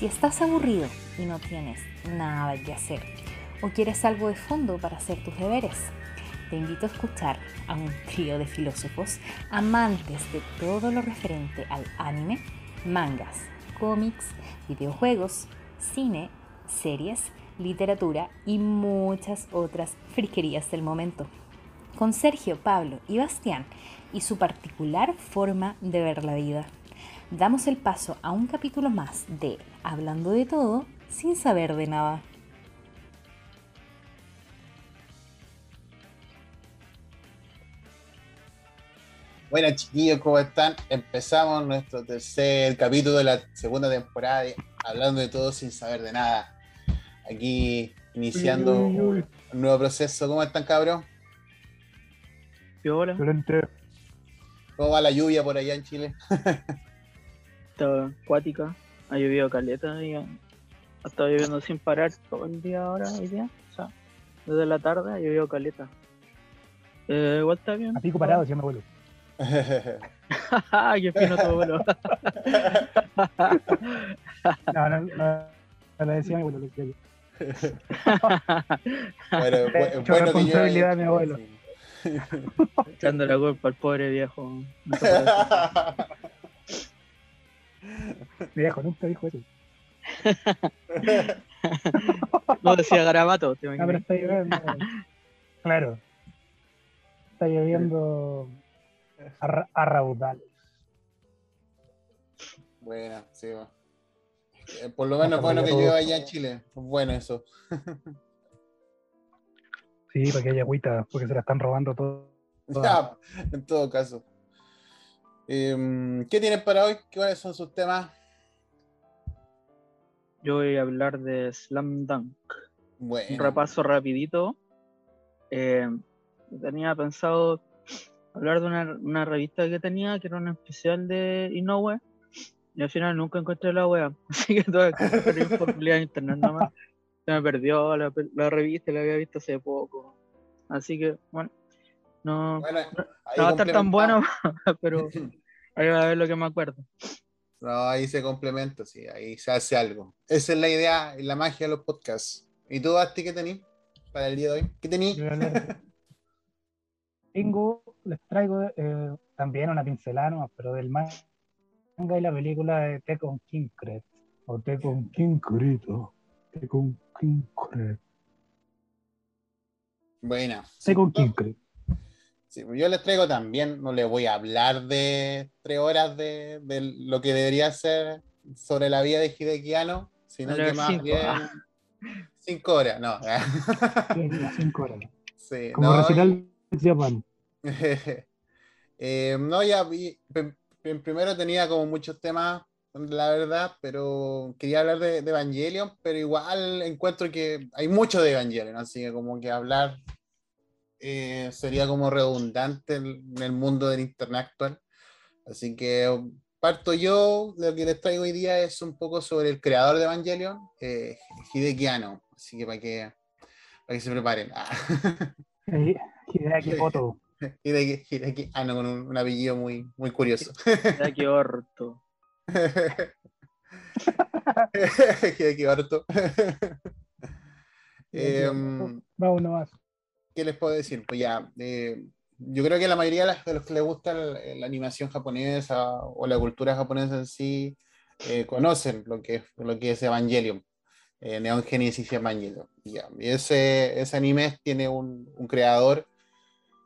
Si estás aburrido y no tienes nada que hacer o quieres algo de fondo para hacer tus deberes, te invito a escuchar a un trío de filósofos amantes de todo lo referente al anime, mangas, cómics, videojuegos, cine, series, literatura y muchas otras friquerías del momento. Con Sergio, Pablo y Bastián y su particular forma de ver la vida. Damos el paso a un capítulo más de Hablando de todo sin saber de nada. Buenas chiquillos, ¿cómo están? Empezamos nuestro tercer capítulo de la segunda temporada de Hablando de todo sin saber de nada. Aquí iniciando un nuevo proceso. ¿Cómo están, cabrón? Hola. ¿Cómo va la lluvia por allá en Chile? Está acuática, ha llovido caleta y ha estado lloviendo sin parar todo el día ahora, hoy día. O sea, desde la tarde ha llovido caleta. Eh, igual está bien. A pico parado, decía mi abuelo. ¡Qué fino tu abuelo! No, no, no, no lo decía mi abuelo, lo decía yo. bueno, bueno que responsabilidad yo... de mi abuelo. Echando la culpa al pobre viejo. Mi viejo nunca dijo eso. No decía garabato, te Ah, pero está lloviendo. Claro. Está lloviendo a, ra- a raudales. Bueno, sí. va. Eh, Por lo menos es bueno que llueva allá en Chile. Bueno eso. Sí, para que haya agüita, porque se la están robando todo. Ya, en todo caso. Em, ¿Qué tienes para hoy? ¿Cuáles son sus temas? Yo voy a hablar de Slam Dunk. Bueno. un repaso rapidito. Eh, tenía pensado hablar de una, una revista que tenía, que era un especial de Inoue, y al final nunca encontré la wea, así que tuve que buscar publicidad en internet nada más. Se me perdió la, la revista, la había visto hace poco. Así que, bueno, no, Bueno, no va a estar tan bueno, pero ahí va a ver lo que me acuerdo. No, ahí se complementa, sí, ahí se hace algo. Esa es la idea y la magia de los podcasts. ¿Y tú, Basti, qué tenés para el día de hoy? ¿Qué tenés? Tengo, les traigo eh, también una pincelada nomás, pero del manga y la película de Tekken Kinkret. O Tekken Kinkrito. Tekken Kinkret. Buena. Sí, Tekken Kinkret. Sí, yo les traigo también, no les voy a hablar de tres horas de, de lo que debería ser sobre la vida de Hideki Anno, sino que más cinco. bien cinco horas, no. Cinco horas. Sí, Como no, recital de Japan. Eh, no, ya vi, prim- prim- primero tenía como muchos temas, la verdad, pero quería hablar de, de Evangelion, pero igual encuentro que hay mucho de Evangelion, así que como que hablar eh, sería como redundante en, el mundo del internet actual. Así que parto yo, lo que les traigo hoy día es un poco sobre el creador de Evangelion, eh, Hideki Anno, así que para que, para que se preparen. Eh, Hideaki Koto. Hideki, Hideki Anno con un, un apellido muy, muy curioso. Que orto. Hideki Orto. Em, Vamos nomás. ¿Qué les puedo decir? Pues ya, eh, yo creo que la mayoría de, los que les gusta la animación japonesa o la cultura japonesa en sí eh, conocen lo que, es- lo que es Evangelion, eh, Neon Genesis Evangelion. Y ese, ese anime tiene un, creador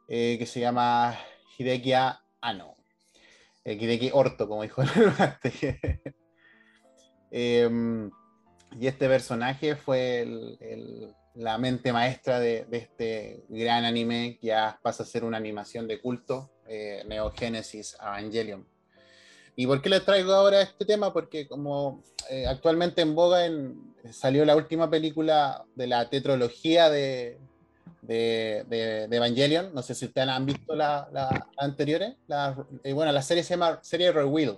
eh, que se llama Hideki Anno. Hideki Orto, como dijo el. Em, y este personaje fue el- la mente maestra de, este gran anime que ya pasa a ser una animación de culto, eh, Neo Genesis Evangelion. ¿Y por qué les traigo ahora este tema? Porque como eh, actualmente en boga en- salió la última película de la tetralogía de, de, de- de Evangelion, no sé si ustedes han visto las la anteriores, la, eh, bueno, la serie se llama serie Revealed,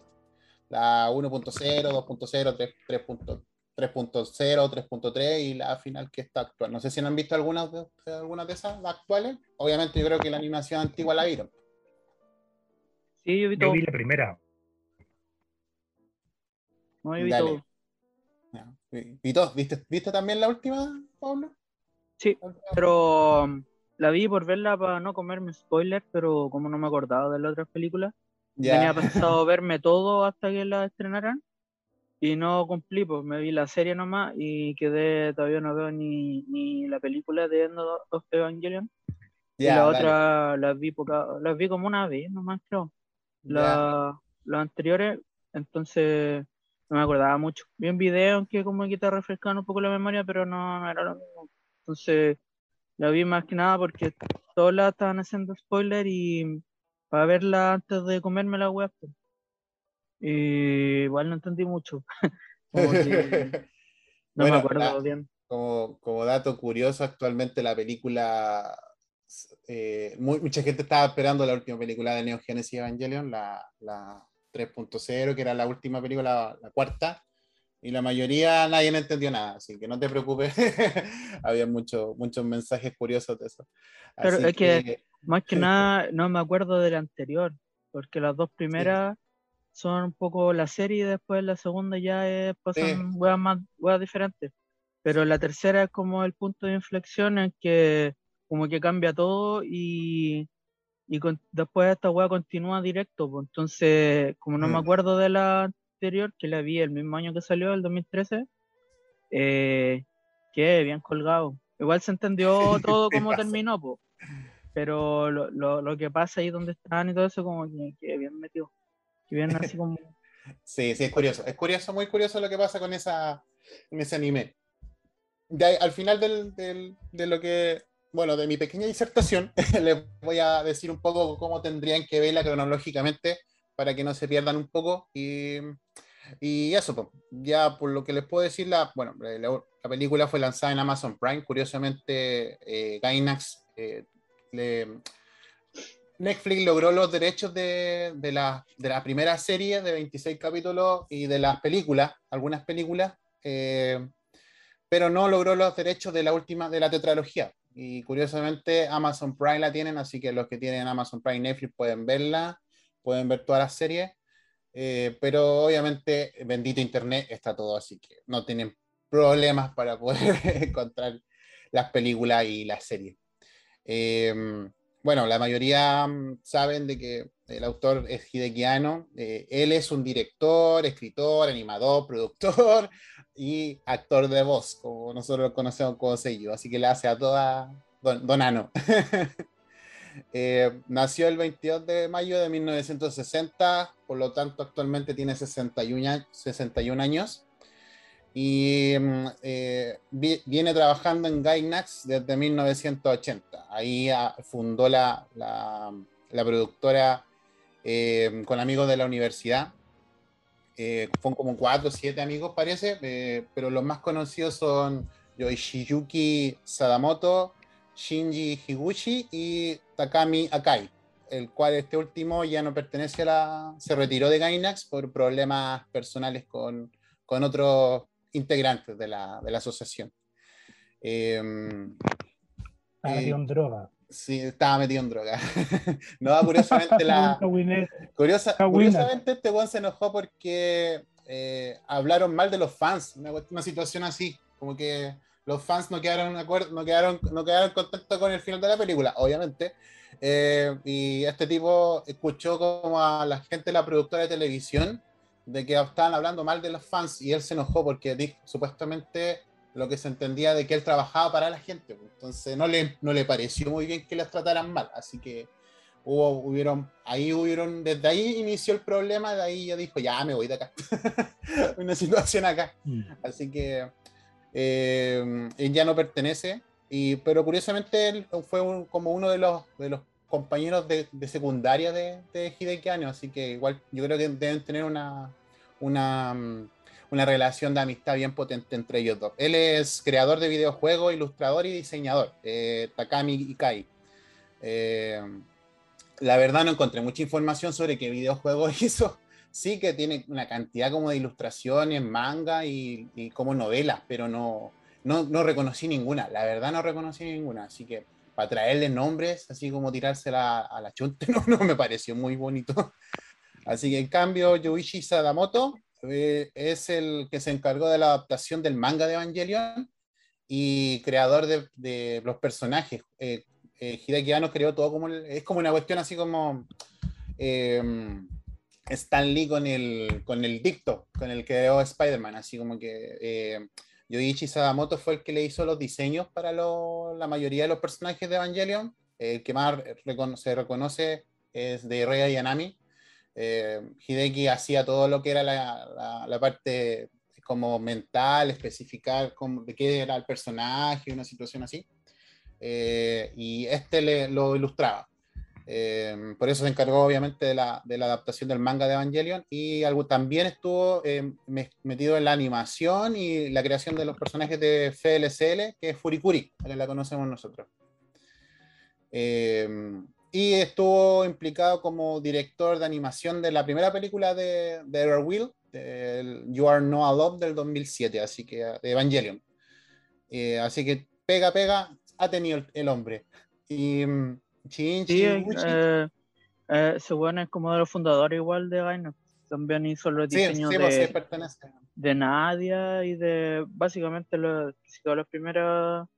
la 1.0, 2.0, 3 3.0, 3.0, 3.3 y la final que está actual. No sé si han visto algunas de, de- algunas de esas las actuales. Obviamente yo creo que la animación antigua la vieron. Sí, yo vi Yo todo. vi la primera. No, yo vi Dale. todo. ¿Viste, ¿Viste también la última, Pablo? Sí, pero um, la vi por verla para no comerme spoiler, pero como no me acordaba de las otras películas, Ya. tenía pensado verme todo hasta que la estrenaran y no cumplí, pues me vi la serie nomás y quedé, todavía no veo ni, ni la película de End of Evangelion y la otra las vi poca, las vi como una vez nomás creo, la- las anteriores, entonces no me acordaba mucho. Vi un video que como que te refrescaban un poco la memoria, pero no, no era lo mismo. Entonces la vi más que nada porque todos la estaban haciendo spoiler y para verla antes de comerme la web. Y igual no entendí mucho. Como que no Bueno, me acuerdo la- bien. como, como dato curioso, actualmente la película, eh, mu- mucha gente estaba esperando la última película de Neo Genesis Evangelion, la, la 3.0, que era la última película, la, la cuarta, y la mayoría nadie no entendió nada, así que no te preocupes, había mucho- muchos mensajes curiosos de eso. Pero Así es que- Más que nada no me acuerdo de la anterior, porque las dos primeras son un poco la serie y después la segunda ya es, pasan weas más weas diferentes. Pero la tercera es como el punto de inflexión en que como que cambia todo y, y con- después esta wea continúa directo. pues. Entonces, como no me Mm. acuerdo de la anterior, que la vi el mismo año que salió, el 2013, eh, quedé bien colgado. Igual se entendió todo pasa. terminó, po. pero lo, lo, lo que pasa ahí donde están y todo eso, como que quedé bien metido. Sí, sí, es curioso. Es curioso, muy curioso lo que pasa con, esa, ese anime. Al final del- de lo que, bueno, de mi pequeña disertación, les voy a decir un poco cómo tendrían que verla cronológicamente para que no se pierdan un poco. Y, y eso, ya por lo que les puedo decir, la, bueno, la película fue lanzada en Amazon Prime. Curiosamente, eh, Gainax eh, le- Netflix logró los derechos de, de la, de la primera serie de 26 capítulos y de las películas, algunas películas, eh, pero no logró los derechos de la última, de la tetralogía. Y curiosamente Amazon Prime la tienen, así que los que tienen Amazon Prime Netflix pueden verla, pueden ver todas las series, eh, pero obviamente bendito Internet está todo, así que no tienen problemas para poder encontrar las películas y las series. Eh, bueno, la mayoría mm, saben de que el autor es Hideki Anno. eh, él es un director, escritor, animador, productor y actor de voz, como nosotros lo conocemos como sello. Así que le hace a toda Don, don Ano. Eh, nació el 22 de mayo de 1960, por lo tanto actualmente tiene 61, a- 61 años. Y mm, eh, vi- viene trabajando en Gainax desde 1980. Ahí ah, fundó la, la- productora eh, con amigos de la universidad. Eh, como cuatro o siete amigos, parece, eh, pero los más conocidos son Yoshiyuki Sadamoto, Shinji Higuchi y Takami Akai, el cual este último ya no pertenece a la. se retiró de Gainax por problemas personales con, con otros integrantes de la, de la asociación. Eh, Estaba metido en droga. sí, estaba metido en droga. no, curiosamente la. Curiosa- curiosamente este weón se enojó porque eh, hablaron mal de los fans, una, una situación así, como que los fans no quedaron, acuerdo- no quedaron, no quedaron contentos con el final de la película, obviamente. Eh, y este tipo escuchó como a la gente de la productora de televisión de que estaban hablando mal de los fans y él se enojó porque dijo, supuestamente lo que se entendía de que él trabajaba para la gente. pues. Entonces no le, no le pareció muy bien que las trataran mal. Así que hubo, hubieron, ahí hubieron, desde ahí inició el problema, de ahí ya dijo, ya me voy de acá. Una situación acá. Mm. Así que eh, él ya no pertenece. Y, pero curiosamente él fue un- como uno de los, de los compañeros de, de secundaria de, de Hideki así que igual yo creo que deben tener una, una, mm, una relación de amistad bien potente entre ellos dos. Él es creador de videojuegos, ilustrador y diseñador, eh, Takami Ikai. Eh, la verdad no encontré mucha información sobre qué videojuegos hizo. Sí que tiene una cantidad como de ilustraciones, manga y, y como novelas, pero no, no, no reconocí ninguna. La verdad no reconocí ninguna. Así que para traerle nombres, así como tirársela a la chunta, no, no me pareció muy bonito. Así que en cambio, Yuichi Sadamoto eh, es el que se encargó de la adaptación del manga de Evangelion y creador de, de los personajes. Eh, eh, Hideaki Anno creó todo como... el- es como una cuestión así como... eh, Stan Lee con el, con el dicto, con el que creó Spider-Man, así como que eh, Yoichi Sadamoto fue el que le hizo los diseños para la mayoría de los personajes de Evangelion. El que más se reconoce es de Rei Yanami. Eh, Hideki hacía todo lo que era la parte como mental, especificar cómo- de qué era el personaje, una situación así. Eh, y este le, lo ilustraba. Eh, por eso se encargó obviamente de la, de la adaptación del manga de Evangelion y algo, también estuvo eh, me- metido en la animación y la creación de los personajes de FLCL, que es Furikuri, que la conocemos nosotros. Eh, y estuvo implicado como director de animación de la primera película de, de Error Will, del You Are No Alone del 2007, así que de Evangelion. Eh, así que pega, pega, ha tenido el, el hombre. Y Sí, eh, eh, ese weón es como de los fundadores igual de Gainax. También hizo los sí, diseños sí, de, pues, sí, pertenece. de Nadia y de básicamente los, los primeros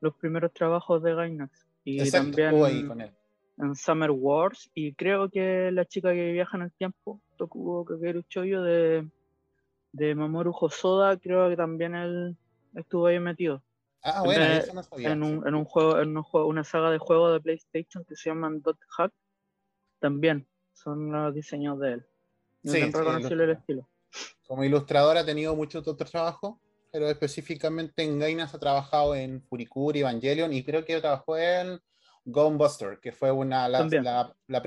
los primeros trabajos de Gainax. Y Exacto, estuvo ahí también con él. en Summer Wars. Y creo que la chica que viaja en el tiempo, Tokugo Kakeru Choyo de, de Mamoru Hosoda, creo que también él estuvo ahí metido. Ah, bueno, eso no sabía. en un, en un juego, en un juego, una saga de juegos de PlayStation que se llaman Dot Hack, también son los diseños de él. No Sí, es sí, el estilo. Como ilustrador ha tenido muchos otros trabajos, pero específicamente en Gainas ha trabajado en Furikuri, Evangelion y creo que trabajó en Gone Buster, que fue una, la, la-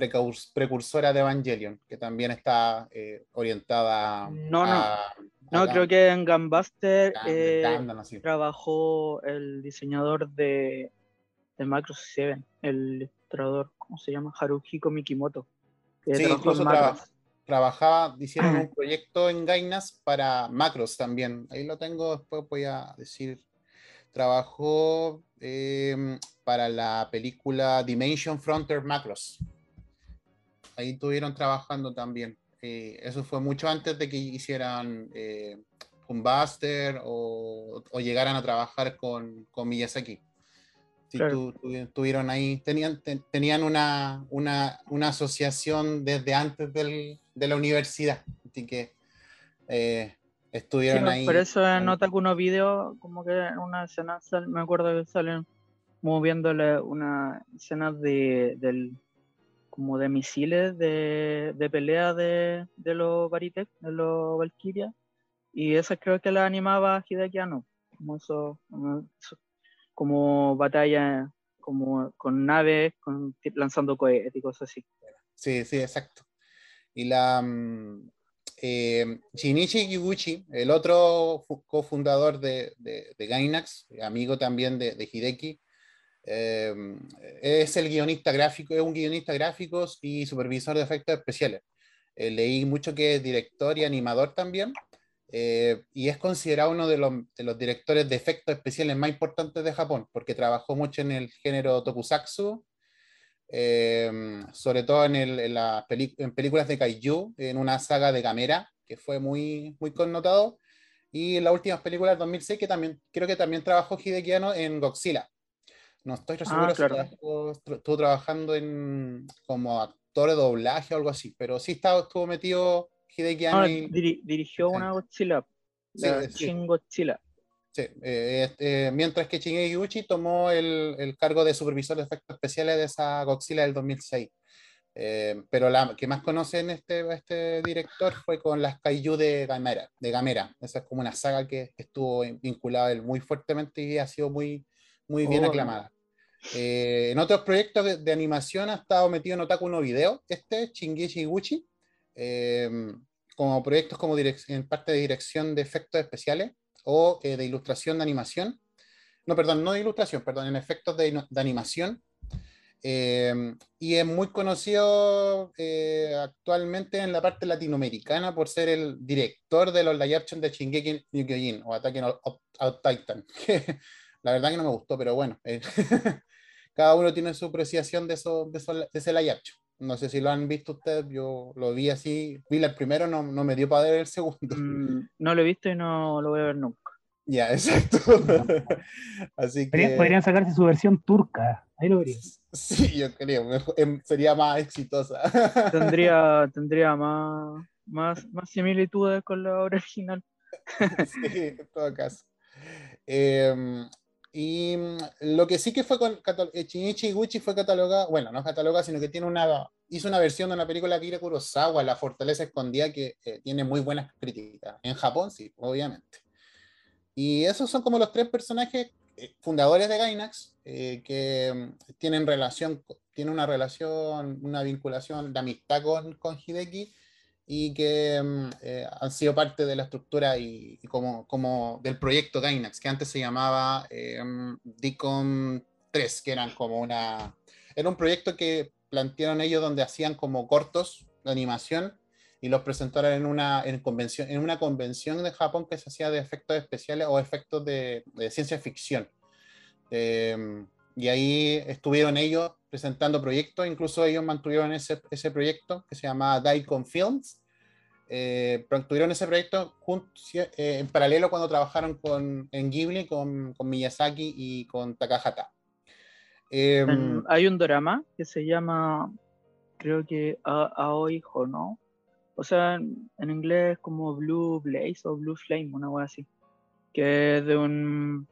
precursora de Evangelion, que también está eh, orientada no. a- No, a creo que en Gundam, eh, trabajó el diseñador de, de Macros 7, el ilustrador, ¿cómo se llama? Haruhiko Mikimoto. Que Sí, incluso traba- trabajaba, hicieron un proyecto en Gainas para Macros también. Ahí lo tengo, después voy a decir. Trabajó eh, para la película Dimension Frontier Macros. Ahí estuvieron trabajando también. Eh, eso fue mucho antes de que hicieran eh, Buster o, o llegaran a trabajar con, con Miyazaki. Sí, Claro. tu- tu- tuvieron ahí, tenían, ten- tenían una, una, una asociación desde antes del- de la universidad, así que eh, Sí, estuvieron ahí. por eso en en- Otaku no Video, como que en una escena, me acuerdo que salen moviéndole una escena de, del, como de misiles de, de pelea de, de los Baritec, de los Valkyria, y esas creo que la animaba Hideaki Anno, como eso, como, batalla como con naves, con, lanzando cohetes y cosas así. Sí, sí, exacto. Y la mm, eh, Shinichi Kiguchi, el otro fu- cofundador de, de, de Gainax, amigo también de, de Hideki, eh, es el guionista gráfico, es un guionista gráfico y supervisor de efectos especiales. Eh, leí mucho que es director y animador también, eh, y es considerado uno de los, directores de efectos especiales más importantes de Japón, porque trabajó mucho en el género tokusatsu, eh, sobre todo en, el- peli- en películas de Kaiju, en una saga de Gamera, que fue muy, muy connotado, y en las últimas películas del 2006, que también creo que también trabajó Hideki Anno en Godzilla. No estoy Ah, seguro si claro. trabajó- tr- estuvo trabajando en, como actor de doblaje o algo así, pero sí estaba, estuvo metido Hideki y- diri- dirigió sí. una Godzilla, Sí, la sí. Shin Godzilla. Sí, eh, este, mientras que Shingeki Uchi tomó el, el cargo de supervisor de efectos especiales de esa Godzilla del 2006. Eh, pero la que más conocen este, este director fue con las Kaiju de Gamera, de Gamera. Esa es como una saga que estuvo vinculada él muy fuertemente y ha sido muy, muy bien Oh. aclamada. Eh, en otros proyectos de, de animación ha estado metido en Otaku no Video, este, Shingeki Guchi, eh, como proyectos como en parte de dirección de efectos especiales o eh, de ilustración de animación. No, perdón, no de ilustración, perdón, en efectos de, de animación. Eh, y es muy conocido eh, actualmente en la parte latinoamericana por ser el director de los live action de Shingeki no Kyojin o Attack on Titan. que la verdad que no me gustó, pero bueno, eh, cada uno tiene su apreciación de, eso, de, eso- de ese action. No sé si lo han visto ustedes, yo lo vi así, vi el primero, no, no me dio para ver el segundo. Mm, no lo he visto y no lo voy a ver nunca. Ya, exacto. así que... Podrían, podrían sacarse su versión turca. Ahí lo verían. Sí, yo creo, em, sería más exitosa. Tendría, tendría más, más, más similitudes con la obra original. Sí, en todo caso. Eh, y mm, lo que sí que fue con eh, Shinichi Iguchi fue catalogada, bueno, no catalogada, sino que tiene una, hizo una versión de una película de Akira Kurosawa, La Fortaleza Escondida, que eh, tiene muy buenas críticas. En Japón, sí, obviamente. Y esos son como los tres personajes eh, fundadores de Gainax, que mm, tienen relación, tienen una relación, una vinculación de amistad con, con Hideki y que mm, eh, han sido parte de la estructura y, y como, como del proyecto Gainax, que antes se llamaba eh, DICOM 3, que eran como una... Era un proyecto que plantearon ellos donde hacían como cortos de animación y los presentaron en una, en convención, en una convención de Japón que se hacía de efectos especiales o efectos de, de ciencia ficción. Eh, y ahí estuvieron ellos presentando proyectos, incluso ellos mantuvieron ese, ese proyecto que se llamaba Daikon Films. Eh, mantuvieron ese proyecto eh, en paralelo cuando trabajaron con, en Ghibli con, Miyazaki y con Takahata. En- hay un drama que se llama, creo que Aoi Hono. O sea, en, en inglés como Blue Blaze o Blue Flame, una cosa así. Que es de un.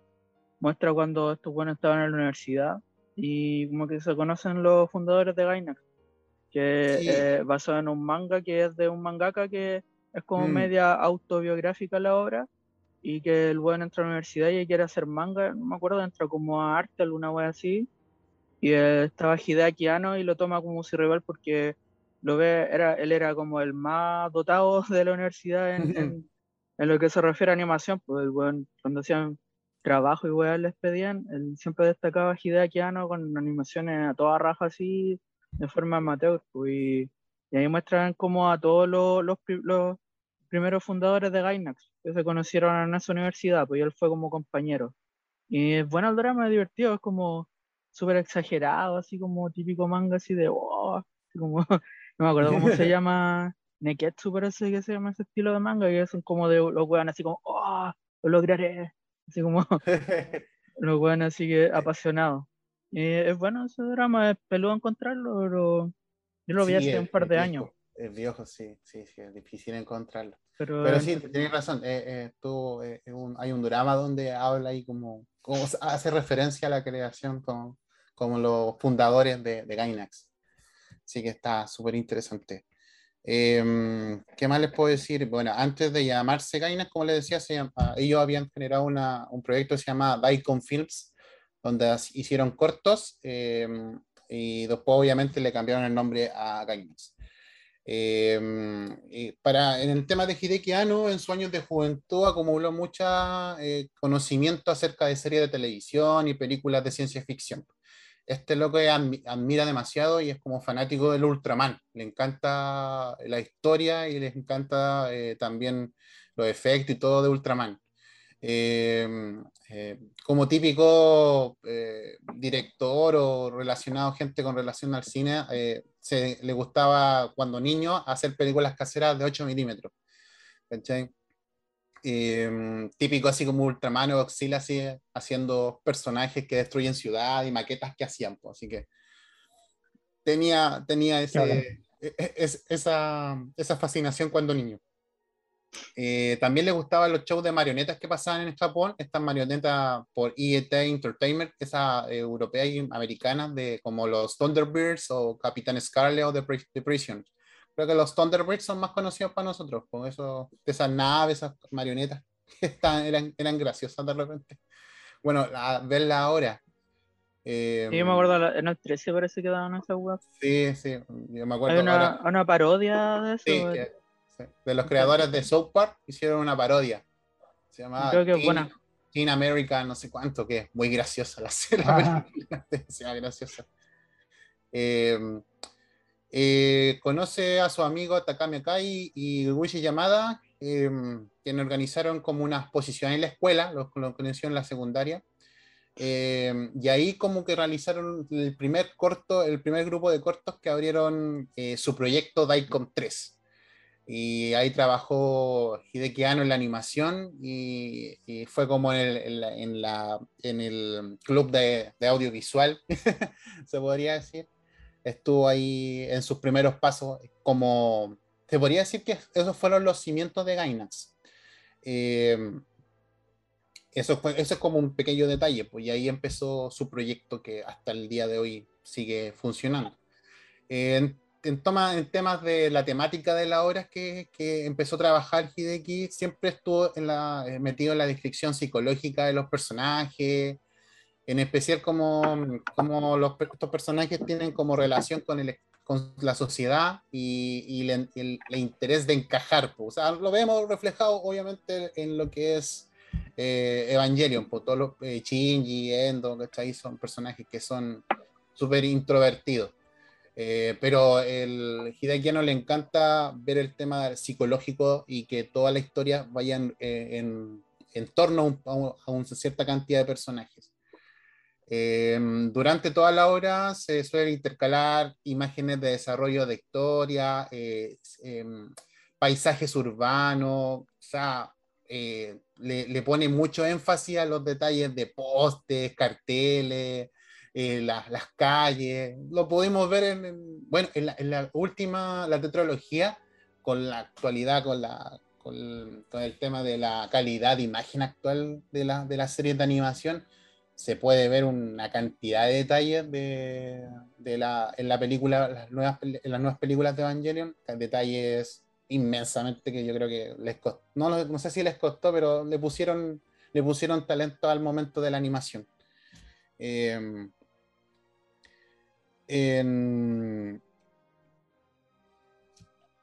muestra cuando estos buenos estaban en la universidad y como que se conocen los fundadores de Gainax. Que Sí. eh, basado en un manga que es de un mangaka que es como Mm. media autobiográfica la obra y que el buen entra a la universidad y quiere hacer manga, no me acuerdo, entra como a arte, alguna wea así, y eh, estaba Hideaki Anno y lo toma como su rival porque lo ve, era, él era como el más dotado de la universidad en, en- en lo que se refiere a animación, pues el weón, cuando hacían trabajo y weas les pedían, él siempre destacaba Hideaki Anno con animaciones a toda raja así, de forma amateur, pues, y, y ahí muestran como a todos los, los, pri- los primeros fundadores de Gainax, que se conocieron en esa universidad, pues y él fue como compañero. Y es bueno el drama, es divertido, es como súper exagerado, así como típico manga así de "Oh", así como, no me acuerdo cómo se llama, Neketsu parece que se llama ese estilo de manga, que son como de los weones así como, oh, lo lograré, así como los weones así que apasionados. Y es bueno ese drama, es peludo encontrarlo, pero yo lo vi sí, hace es- un par de viejo, años, Es viejo, sí, sí, sí, es difícil encontrarlo. pero, Pero sí, tienes razón. eh, eh, tú, eh, un- hay un drama donde habla y como, como hace referencia a la creación como, como los fundadores de, de Gainax. Así que está súper interesante. Em, ¿qué más les puedo decir? Bueno, antes de llamarse Gainax, como les decía, se llama- ellos habían generado una- un proyecto que se llama Daikon Films, donde hicieron cortos em, y después obviamente le cambiaron el nombre a Gainax. Eh, y para, en el tema de Hideki Anno, en sus años de juventud acumuló mucho conocimiento acerca de series de televisión y películas de ciencia ficción. Este es admi- admira demasiado y es como fanático del Ultraman. Le encanta la historia y le encanta eh, también los efectos y todo de Ultraman. Eh, eh, como típico eh, director o relacionado, gente con relación al cine, eh, se, le gustaba cuando niño hacer películas caseras de 8 milímetros. Eh, típico así como Ultraman o Godzilla así, haciendo personajes que destruyen ciudad y maquetas que hacían. pues, así que tenía, tenía ese, Claro. e- e- es- esa, esa fascinación cuando niño. Eh, también le gustaban los shows de marionetas que pasaban en Japón, estas marionetas por IET Entertainment, esas eh, europeas y americanas, de, como los Thunderbirds o Capitán Scarlet o The, The Prison. Creo que los Thunderbirds son más conocidos para nosotros, por eso, esas naves, esas marionetas, que estaban- eran, eran graciosas de repente. Bueno, a verla ahora. eh, Sí, yo me acuerdo la- en el 13 parece que daban esa web. Sí, sí, yo me acuerdo Hay una, ahora. una parodia de eso. Sí, que- sí, de los creadores de South Park hicieron una parodia. Se llamaba Creo que es Teen- buena. Teen America, no sé cuánto, que es muy graciosa la serie. Demasiado graciosa. Eh, eh, conoce a su amigo Takami Akai y Wishi Yamada, eh, quienes organizaron como una exposición en la escuela, los lo conoció en la secundaria. Eh, y ahí como que realizaron el primer corto, el primer grupo de cortos que abrieron eh, su proyecto Daicom 3. Y ahí trabajó Hideki Anno en la animación y, y fue como en el, en la, en la- en el club de, de audiovisual, se podría decir. Estuvo ahí en sus primeros pasos como... Se podría decir que esos fueron los cimientos de Gainax. Eh, eso, fue, eso es como un pequeño detalle, pues y ahí empezó su proyecto que hasta el día de hoy sigue funcionando. Eh, en, temas de la temática de la obra que, que empezó a trabajar Hideki, siempre estuvo eh, metido en la descripción psicológica de los personajes, en especial como, como estos personajes tienen como relación con, el, con la sociedad y, y el, el interés de encajar. pues. O sea, lo vemos reflejado obviamente en lo que es eh, Evangelion, por todos los eh, Shinji, Endo, ¿cachai? Son personajes que son súper introvertidos. Eh, pero el Hideaki no le encanta ver el tema psicológico y que toda la historia vaya en, eh, en- en torno a un- a una cierta cantidad de personajes. Eh, durante toda la obra se suele intercalar imágenes de desarrollo de historia, eh, em, paisajes urbanos, o sea, eh, le, le pone mucho énfasis a los detalles de postes, carteles, eh, las- las calles. Lo pudimos ver en, en- bueno, en la, en la última, la tetralogía, con la actualidad, con, la, con, con el tema de la calidad de imagen actual de la, de la serie de animación, se puede ver una cantidad de detalles de, de la, en la película, las nuevas, en las nuevas películas de Evangelion, detalles inmensamente que yo creo que les costó, no, no sé si les costó, pero le pusieron, le pusieron talento al momento de la animación. Eh,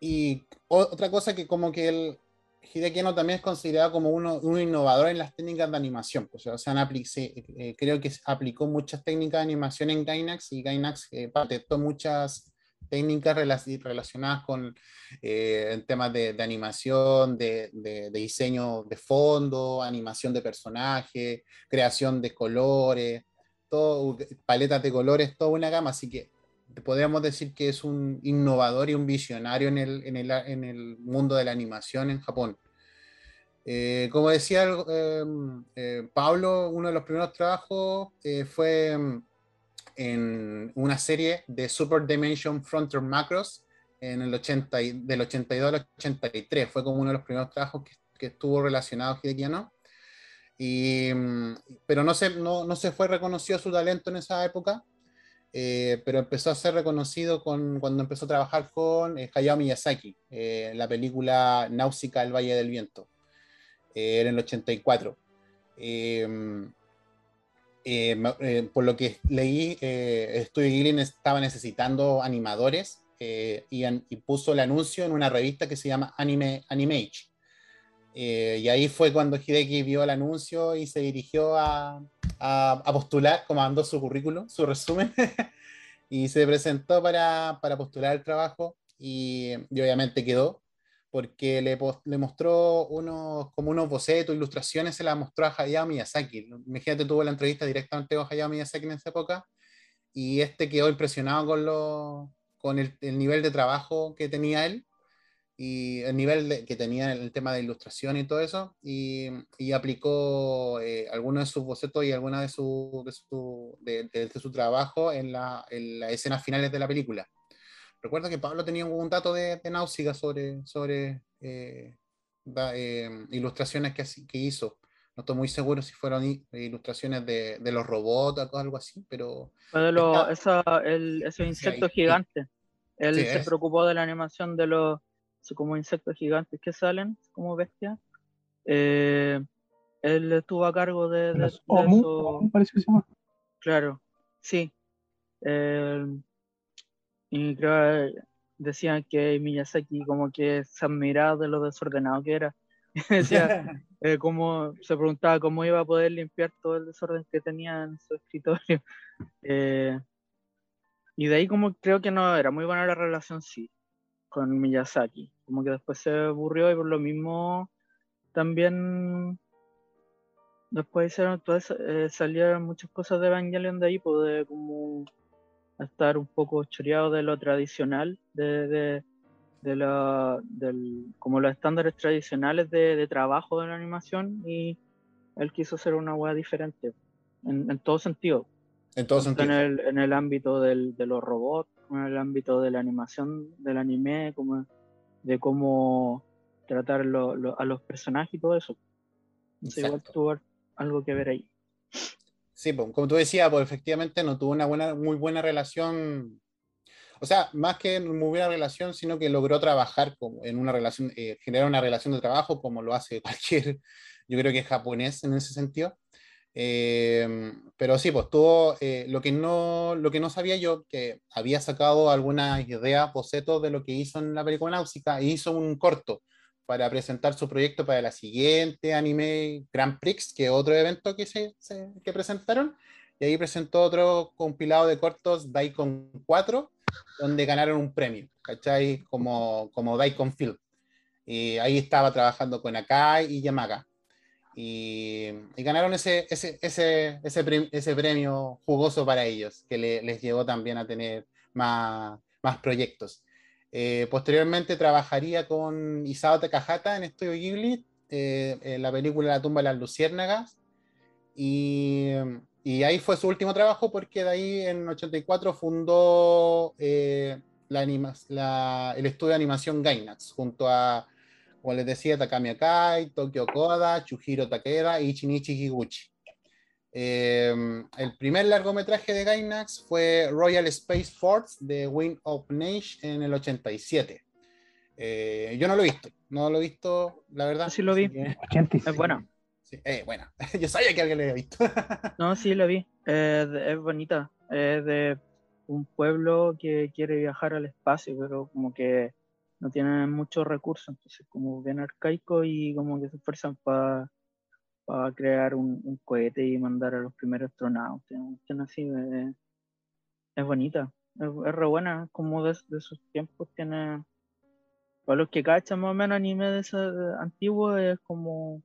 y otra cosa que como que el Hideki Anno también es considerado como uno, un innovador en las técnicas de animación. pues, o sea, se- eh, creo que aplicó muchas técnicas de animación en Gainax y Gainax eh, patentó muchas técnicas relaci- relacionadas con eh, temas de, animación, de, de- de diseño de fondo, animación de personajes, creación de colores, todo, paletas de colores, toda una gama. Así que podríamos decir que es un innovador y un visionario en el, en el, en el mundo de la animación en Japón. Eh, como decía eh, eh, Pablo, uno de los primeros trabajos eh, fue mm, en una serie de Super Dimension Frontier Macros en el 80, y- del 82 al 83. Fue como uno de los primeros trabajos que, estuvo relacionado Hideki Anno. Y, mm, pero no se, no, no se fue reconocido su talento en esa época, eh, pero empezó a ser reconocido con, cuando empezó a trabajar con eh, Hayao Miyazaki, eh, la película Náusica, el Valle del Viento, eh, en el 84. Eh, ma- eh, por lo que leí, Studio Ghibli estaba necesitando animadores y, y puso el anuncio en una revista que se llama Anime, Animage. Eh, y ahí fue cuando Hideki vio el anuncio y se dirigió a, a- a postular, como mandó su currículum, su resumen, y se presentó para, para postular el trabajo y, y obviamente quedó porque le, le mostró unos, como unos bocetos, ilustraciones, se las mostró a Hayao Miyazaki. Imagínate, tuvo la entrevista directamente con Hayao Miyazaki en esa época y este quedó impresionado con, lo, con el, el nivel de trabajo que tenía él y el nivel de- que tenía en el tema de ilustración y todo eso, y, y aplicó eh, algunos de sus bocetos y algunas de su, de, su, de, de- su trabajo en, la, en las escenas finales de la película. Recuerdo que Pablo tenía un dato de, Náusica sobre, sobre eh, da- eh, ilustraciones que, que hizo. No estoy muy seguro si fueron ilustraciones de, los robots o algo así, pero los- Está- esa- el- esos insectos sí. gigantes. Él Sí, se es. preocupó de la animación de los como insectos gigantes que salen como bestias. Eh, él estuvo a cargo de, de- de Omu, eso. Omu parece que se llama. Claro, sí. Eh, y creo que decían que Miyazaki como que se admiraba de lo desordenado que era. Decía, eh, cómo, se preguntaba cómo iba a poder limpiar todo el desorden que tenía en su escritorio. Eh, y de ahí como creo que no era muy buena la relación, sí, con Miyazaki. Como que después se aburrió y por lo mismo también Después hicieron todas, eh, salieron muchas cosas de Evangelion de ahí, pues de como estar un poco choreado de lo tradicional, de, de, de la, del, como los estándares tradicionales de, de trabajo de la animación y él quiso hacer una hueá diferente, en, en todo sentido. En todo sentido. En el, en el ámbito del, de los robots, en el ámbito de la animación del anime, como de cómo tratar lo- lo- a los personajes y todo eso. Entonces, igual tuvo algo que ver ahí. Sí, pues, como tú decías, pues efectivamente no tuvo una buena, muy buena relación. O sea, más que muy buena relación, sino que logró trabajar como en una relación, eh, generar una relación de trabajo como lo hace cualquier, yo creo que es japonés en ese sentido. Eh, pero sí, pues tuvo, eh, lo, que no, lo que no sabía yo, que había sacado algunas ideas, bocetos de lo que hizo en la película Náusica, e hizo un corto para presentar su proyecto para la siguiente anime Grand Prix, que es otro evento que, se, se- que presentaron. Y ahí presentó otro compilado de cortos, Daikon 4, donde ganaron un premio, ¿cachai? Como, como Daikon Field. Y ahí estaba trabajando con Akai y Yamaga. Y, ganaron ese, ese, ese, ese, pre- ese premio jugoso para ellos, que le- les llevó también a tener más, más proyectos. Eh, posteriormente trabajaría con Isao Takahata en Estudio Ghibli, eh, en la película La tumba de las luciérnagas. Y, y ahí fue su último trabajo porque de ahí en 84 fundó eh, la anima- la- el estudio de animación Gainax junto a, como les decía, Takami Akai, Tokyo Koda, Chujiro Takeda y Shinichi Higuchi. Eh, el primer largometraje de Gainax fue Royal Space Force de Wind of Nage en el 87. Eh, yo no lo he visto, no lo he visto, la verdad. Sí lo vi. 85. Es buena. sí, eh, bueno, yo sabía que alguien lo había visto. No, sí, la vi. Eh, es bonita. Es de un pueblo que quiere viajar al espacio, pero como que no tiene muchos recursos, entonces como bien arcaico y como que se esfuerzan para crear un, un cohete y mandar a los primeros astronautas. una así, eh, es bonita, es, es re buena, como de, de sus tiempos tiene... Para los que cachan más o menos anime de ese antiguo es como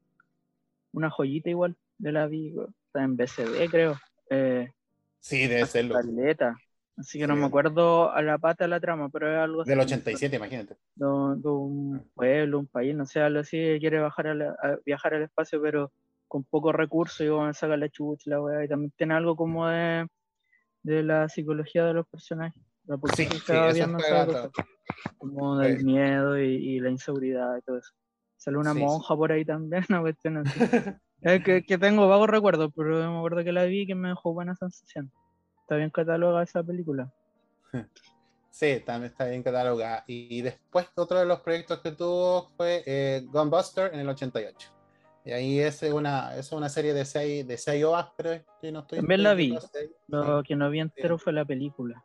una joyita igual de la vi, está en BCD creo. Eh, Sí, debe serlo. caleta. Así que no me acuerdo a la pata de la trama, pero es algo Del así, 87, imagínate. De, un- de un pueblo, un país, no sé, algo así, quiere bajar a la- a viajar al espacio, pero con pocos recursos y van a sacar la chucha, la weá, y también tiene algo como de, de la psicología de los personajes. La Sí, sí, viendo cosa, como del Sí. miedo y, y la inseguridad y todo eso. Sale una monja por ahí también, una cuestión así. Es que, que tengo vagos recuerdos, pero me acuerdo que la vi y que me dejó buena sensación. Está bien catalogada esa película. Sí, también está bien catalogada. Y después otro de los proyectos que tuvo fue eh, Gunbuster en el 88. Y ahí es una, es una serie de seis, de seis ovas, pero que no estoy... También la vi. sí. Lo que no vi entero fue la película.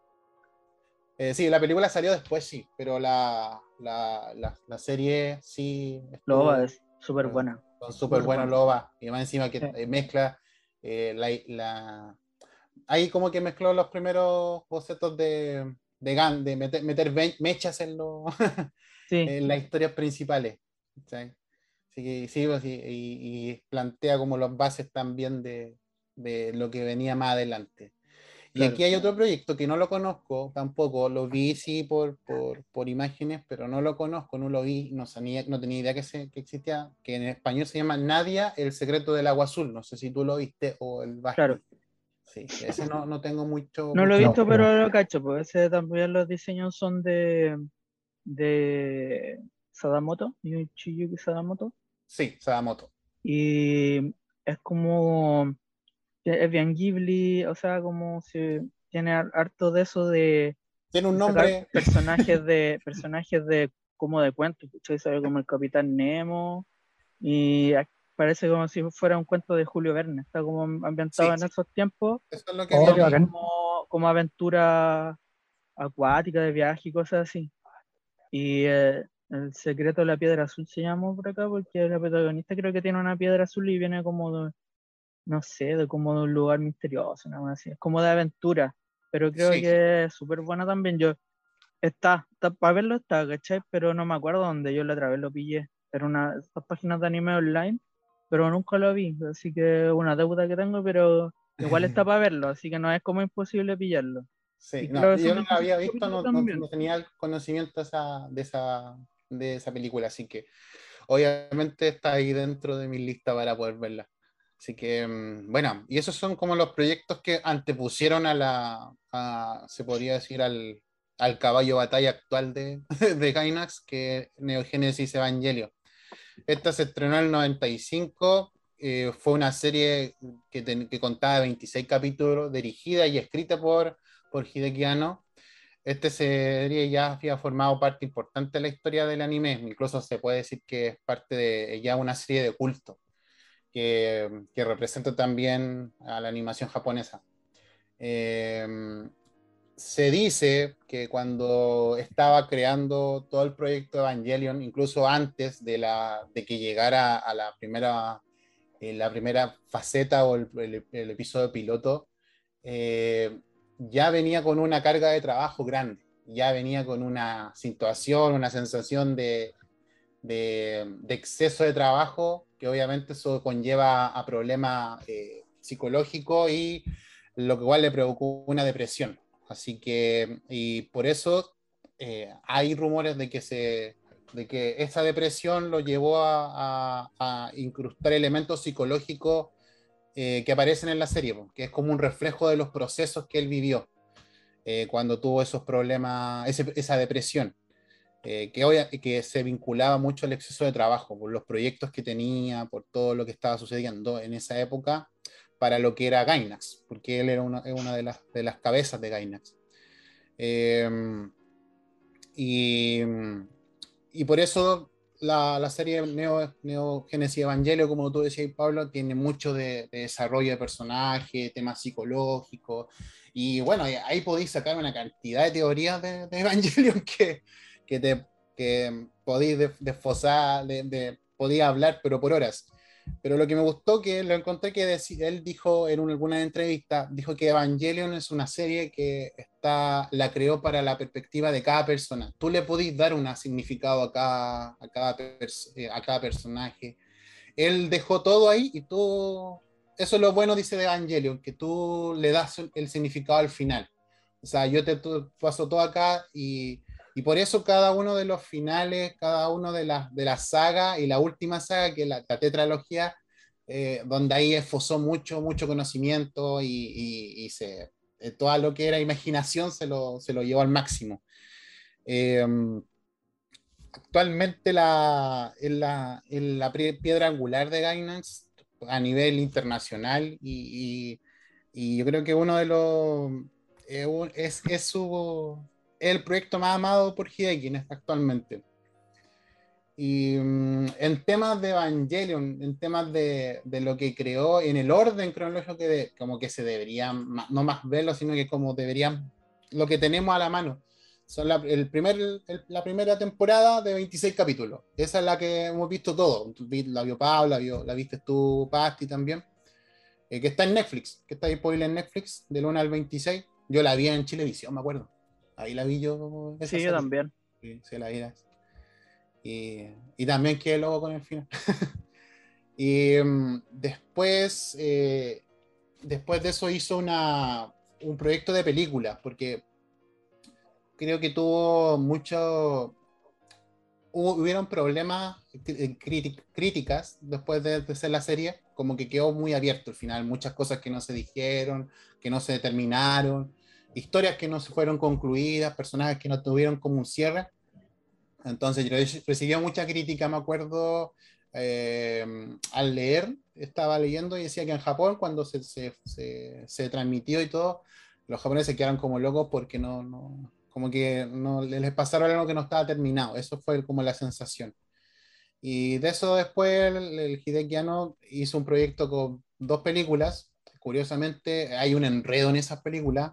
Eh, sí, la película salió después, sí, pero la, la, la, la serie sí... Loba es súper buena. Son súper Súper buenos buena. Loba. Y más encima que Sí. eh, mezcla eh, la, la- Ahí como que mezcló los primeros bocetos de, de Gun, de meter, meter mechas en, los Sí, en las historias principales. ¿cachai? Así que sí, pues, y, y- plantea como las bases también de, de lo que venía más adelante. Y Claro. aquí hay otro proyecto que no lo conozco tampoco, lo vi sí por, por, por imágenes, pero no lo conozco, no lo vi, no, sabía, no tenía idea que, se, que existía, que en español se llama Nadia, el secreto del agua azul, no sé si tú lo viste o el Basti. Claro. Sí, ese no, no tengo mucho... no lo he visto, No, pero pero- lo cacho. Pues ese también los diseños son de, de Sadamoto, Chiyuki Sadamoto. Sí, Sadamoto. Y es como. Es bien Ghibli, o sea, como si tiene har- harto de eso de Tiene un nombre, personajes de personajes de como de cuentos, como el Capitán Nemo y parece como si fuera un cuento de Julio Verne, está como ambientado Sí, en sí. esos tiempos, eso es lo que Oh, como, como aventura acuática de viaje y cosas así. Y eh, el secreto de la piedra azul se llama por acá porque la protagonista creo que tiene una piedra azul y viene como de, no sé, de como de un lugar misterioso, nada más así. Es como de aventura, pero creo Sí. que es súper buena también. Yo está, está para verlo está, ¿cachai? Pero no me acuerdo dónde yo la otra vez lo pillé. Era una de esas páginas de anime online pero nunca lo vi, así que una deuda que tengo, pero igual está para verlo, así que no es como imposible pillarlo. Sí, no, yo no la había visto, no, no- no tenía el conocimiento esa- de, esa, de esa película, así que obviamente está ahí dentro de mi lista para poder verla. Así que, mm, bueno, y esos son como los proyectos que antepusieron a la, a- se podría decir, al, al caballo batalla actual de, de Gainax, que es Neo Genesis Evangelion. Esta se estrenó en el 95, eh, fue una serie que, ten- que contaba 26 capítulos, dirigida y escrita por, por Hideki Anno. Esta serie ya había formado parte importante de la historia del anime, incluso se puede decir que es parte de ya una serie de culto que, que representa también a la animación japonesa. Eh, se dice que cuando estaba creando todo el proyecto Evangelion, incluso antes de, que llegara a la primera, eh, la primera faceta o el, episodio piloto, eh, ya venía con una carga de trabajo grande, ya venía con una situación, una sensación de, exceso de trabajo, que obviamente eso conlleva a problemas eh, psicológicos y lo igual le provocó una depresión. Así que, y por eso eh, hay rumores de que, se, de que esa depresión lo llevó a, a- a incrustar elementos psicológicos eh, que aparecen en la serie, que es como un reflejo de los procesos que él vivió eh, cuando tuvo esos problemas, esa depresión, que, obvia- que se vinculaba mucho al exceso de trabajo, por los proyectos que tenía, por todo lo que estaba sucediendo en esa época para lo que era Gainax, porque él era una, una de, las, de las cabezas de Gainax. Eh, y, y por eso la, la serie Neo, Neo Genesis Evangelio, como tú decías, Pablo, tiene mucho de, de desarrollo de personaje, temas psicológicos. Y bueno, ahí- podéis sacar una cantidad de teorías de, de Evangelion que, que, te, que podéis de- desfosar, de, de- podéis hablar, pero por horas. Pero lo que me gustó que lo encontré que él dijo en una- alguna entrevista, dijo que Evangelion es una serie que está, la creó para la perspectiva de cada persona. Tú le podís dar un significado a cada, a cada, eh, a cada personaje. Él dejó todo ahí y tú, eso es lo bueno, dice de Evangelion, que tú le das el- significado al final. O sea, yo te paso todo acá y, y por eso cada uno de los finales, cada uno de las de la saga y la última saga, que es la, la tetralogía, eh, donde ahí esfosó mucho, mucho conocimiento y, y- y se, eh, todo lo que era imaginación se lo, se lo llevó al máximo. Eh, actualmente la, es la, es la pie- piedra angular de Gainax a nivel internacional y, y- yo creo que uno de los eh, es, es su es el proyecto más amado por Hideki actualmente. Y mm, en temas de Evangelion, en temas de, de lo que creó, en el orden cronológico que de- como que se deberían, no más verlo, sino que como deberían, lo que tenemos a la mano. Son la, el primer, el- la primera temporada de 26 capítulos. Esa es la que hemos visto todo. La vio Pablo, la, vio- la viste tú, Pasti, también. Eh, que está en Netflix, que está disponible en Netflix, del 1 al 26. Yo la vi en Chilevisión, me acuerdo. Ahí la vi yo. esa Sí, yo serie. también. Sí, sí, la vi. Y, y también quedé loco con el final. y mm, después, eh, después de eso hizo una, un proyecto de película, porque creo que tuvo mucho... Hubo, hubieron problemas, crític- críticas después de, de hacer la serie, como que quedó muy abierto al final, muchas cosas que no se dijeron, que no se determinaron, historias que no se fueron concluidas, personajes que no tuvieron como un cierre. Entonces yo mucha crítica, me acuerdo, eh, al leer, estaba leyendo y decía que en Japón cuando se, se, se, se transmitió y todo, los japoneses quedaron como locos porque no, no como que no les pasaron algo que no estaba terminado, eso fue como la sensación. Y de eso después el, el Hideki Anno hizo un proyecto con dos películas, curiosamente hay un enredo en esas películas,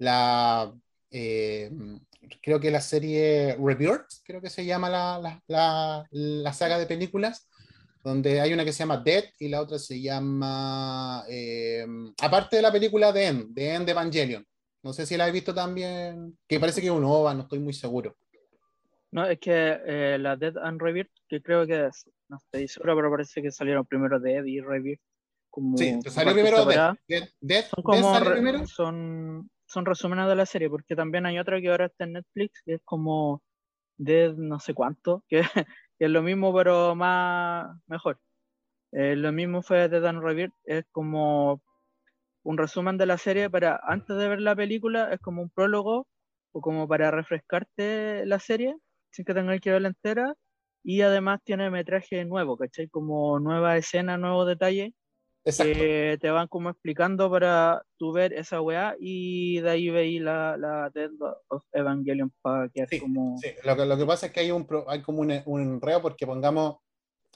la... eh, creo que la serie Rebirth, creo que se llama la, la, la, la saga de películas, donde hay una que se llama Dead y la otra se llama, eh, aparte de la película de End, de End Evangelion. No sé si la he visto también, que parece que es un OVA, no estoy muy seguro. No, es que eh, la Dead and Rebirth, que creo que es, no estoy seguro, pero parece que salieron primero Dead y Rebirth. Como Sí, salió primero. Death. Death, Death, Son como salió primero. son, son resúmenes de la serie, porque también hay otra que ahora está en Netflix, que es como Dead no sé cuánto, que, es lo mismo pero más mejor. Eh, lo mismo fue Dead and Rebirth, es como un resumen de la serie para antes de ver la película, es como un prólogo o como para refrescarte la serie sin que tengas que verla entera. Y además tiene metraje nuevo, ¿cachai? Como nueva escena, nuevos detalles Exacto. que te van como explicando para tú ver esa weá y de ahí veí la, la Dead of Evangelion para que Sí, como... Sí, lo que, lo que pasa es que hay, un, hay como un, un enreo porque pongamos,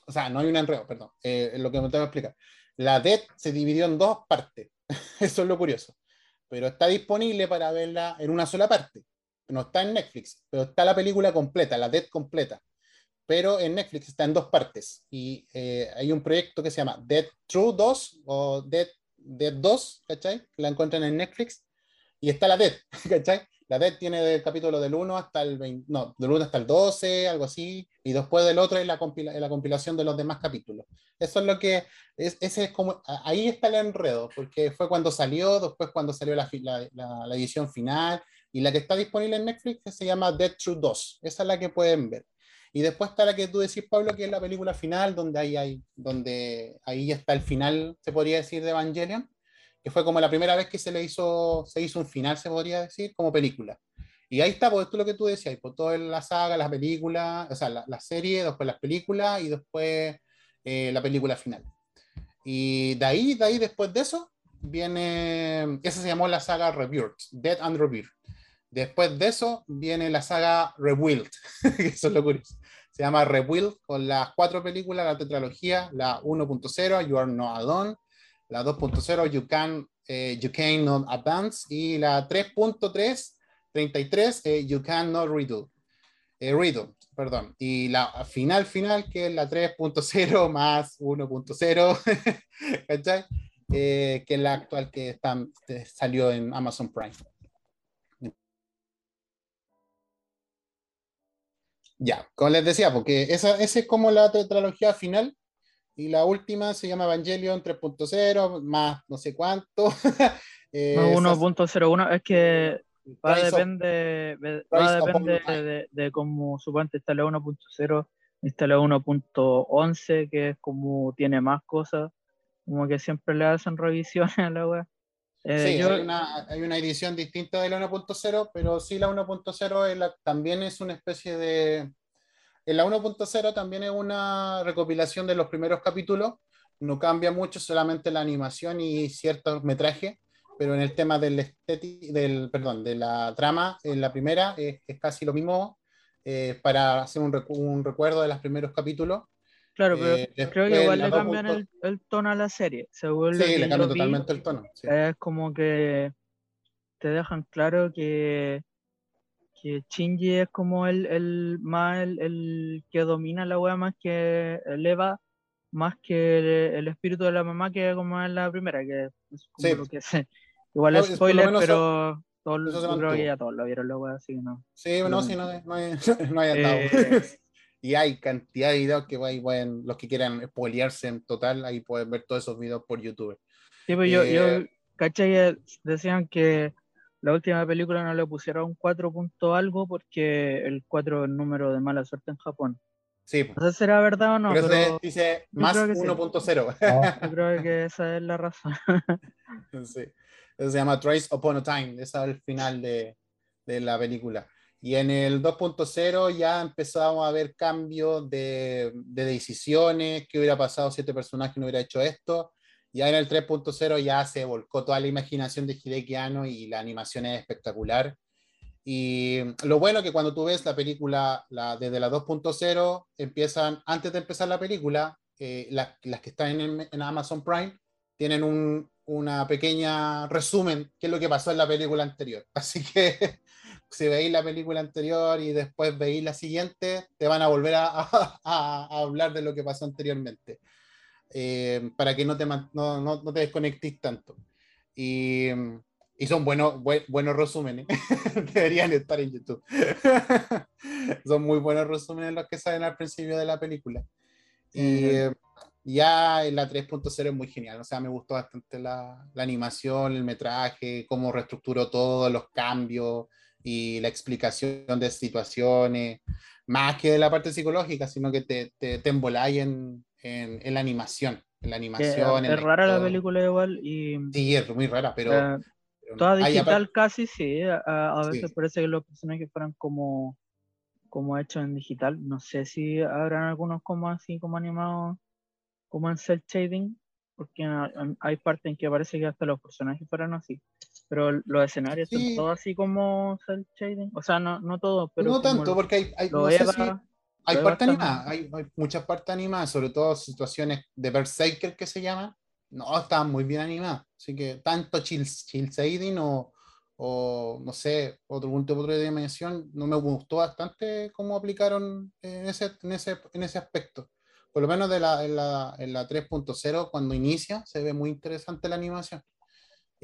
o sea, no hay un enreo, perdón, eh, lo que me tengo que explicar. La DED se dividió en dos partes, eso es lo curioso, pero está disponible para verla en una sola parte. No está en Netflix, pero está la película completa, la DED completa. Pero en Netflix está en dos partes y eh, hay un proyecto que se llama Dead True 2 o Dead, Dead 2, ¿cachai? La encuentran en Netflix y está la Dead, ¿cachai? La Dead tiene del capítulo del 1 hasta el 20, no, del 1 hasta el 12, algo así, y después del otro es la, compila- la compilación de los demás capítulos. Eso es lo que, es, ese es como, ahí está el enredo, porque fue cuando salió, después cuando salió la, la, la- la edición final, y la que está disponible en Netflix se llama Dead True 2, esa es la que pueden ver. Y después está la que tú decís, Pablo, que es la película final, donde ahí, hay, donde ahí está el final, se podría decir, de Evangelion, que fue como la primera vez que se le hizo, se hizo un final, se podría decir, como película. Y ahí está, pues esto es lo que tú decías, por toda la saga, las películas, o sea, la, la serie, después las películas y después eh, la película final. Y de ahí, de ahí, después de eso, viene, esa se llamó la saga Rebirth, Dead and Rebirth. Después de eso viene la saga Rebuild, que eso es lo curioso. Se llama Rebuild con las cuatro películas, la tetralogía, la 1.0, You Are Not Alone, la 2.0, You Can, eh, you Can Not Advance, y la 3.3, 33, eh, You Can Not Redo. Eh, redo, perdón. Y la final final, que es la 3.0 más 1.0, ¿cachai? Eh, que es la actual que está, salió en Amazon Prime. Ya, como les decía, porque esa, esa es como la tetralogía final. Y la última se llama Evangelion 3.0, más no sé cuánto. Eh, No, esas- 1.01 es que va a depende, va depender Time. de, de cómo suponte está la 1.0, está la 1.11 que es como tiene más cosas, como que siempre le hacen revisiones a la web. Sí, hay, una, hay una edición distinta de la 1.0, pero sí la 1.0 es la- también es una especie de... En la 1.0 también es una recopilación de los primeros capítulos, no cambia mucho, solamente la animación y ciertos metrajes, pero en el tema del esteti- del, perdón, de la trama, en la primera es, es casi lo mismo eh, para hacer un, recu- un recuerdo de los primeros capítulos. Claro, pero eh, creo que igual le cambian 2.0 el, el tono a la serie. Según lo Sí, que le yo cambia vi, totalmente el tono. sí. es como que te dejan claro que, que Shinji es como el, el más el, el que domina la wea más que eleva más que el, el espíritu de la mamá que como en la primera que es como Sí. lo que sé igual es spoiler pero todos, creo que ya todos lo vieron la wea así que no Sí, no, sí, no, no hay, no hay Eh. Y hay cantidad de videos que ahí pueden, los que quieran espoliarse en total, ahí pueden ver todos esos videos por YouTube. Sí, pues yo, yo Eh, caché que decían que la última película no le pusieron 4 punto algo porque el 4 es el número de mala suerte en Japón. Sí, No sé si será verdad o no, pero pero dice más creo que sí. 1.0. No, yo creo que esa es la razón. Sí. Eso se llama Trace Upon a Time, ese es el final de, de la película. Y en el 2.0 ya empezamos a ver cambios de, de decisiones, qué hubiera pasado si este personaje no hubiera hecho esto. Ya en el 3.0 ya se volcó toda la imaginación de Hideki Anno y la animación es espectacular. Y lo bueno que cuando tú ves la película la, desde la 2.0, empiezan, antes de empezar la película, eh, las que están en, en Amazon Prime, tienen un una pequeña resumen qué es lo que pasó en la película anterior. Así que si veis la película anterior y después veis la siguiente, te van a volver a, a- a hablar de lo que pasó anteriormente. Eh, para que no te, no, no- no te desconectes tanto. Y, Y son buenos, buen- buenos resúmenes. Deberían estar en YouTube. son muy buenos resúmenes los que salen al principio de la película. Y eh, ya en la 3.0 es muy genial. O sea, me gustó bastante la, la animación, el metraje, cómo reestructuró todos los cambios y la explicación de situaciones. Más que de la parte psicológica, sino que te, te, te emboláis en, en, en la animación. En la animación. en es rara la película igual y Sí, es muy rara, pero. eh, pero toda digital casi sí. A, a Sí. veces parece que los personajes fueran como, como hechos en digital. No sé si habrán algunos como así, como animados, como en cel shading, porque hay partes en que parece que hasta los personajes fueran así. Pero los escenarios Sí. son todos así como cel shading. O sea, no, no todos, pero no tanto, lo- porque hay, hay, no Eva- si- hay está- animadas, hay, hay muchas partes animadas, sobre todo situaciones de Berserker que se llama, no, estaban muy bien animadas, así que tanto chill, chill shading o, o no sé, otro punto de otra dimensión, no me gustó bastante cómo aplicaron en ese, en ese, en ese aspecto. Por lo menos de la, en la, en la 3.0, cuando inicia, se ve muy interesante la animación.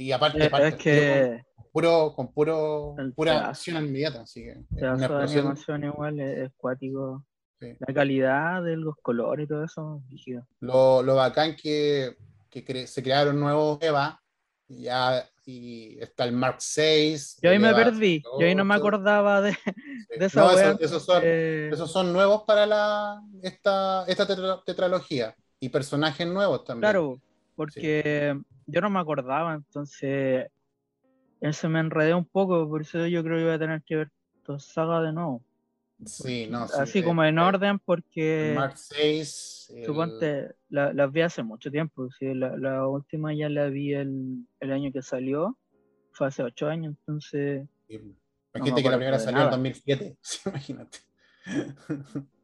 Y aparte, Es, parte es que con puro, con puro, El pura pedazo. acción inmediata, así que una de explosión. animación igual es, es cuático. Sí. La calidad de los colores y todo eso, rígido. Lo, lo bacán que, que cre- se crearon nuevos EVA, ya, y está el Mark VI. Yo ahí me perdí, yo ahí no me 8, acordaba de, sí. de esa No, esos, esos son, eh, esos son nuevos para la, esta, esta tetra- tetralogía y personajes nuevos también. Claro, porque yo no me acordaba, entonces eso me enredé un poco, por eso yo creo que voy a tener que ver toda saga de nuevo. Sí, no, sí, Así eh, como en eh, orden, porque Mark VI. el- suponte, la- las vi hace mucho tiempo, sí, la, la última ya la vi el, el año que salió, fue hace ocho años, entonces No me que la primera salió en nada. 2007, imagínate.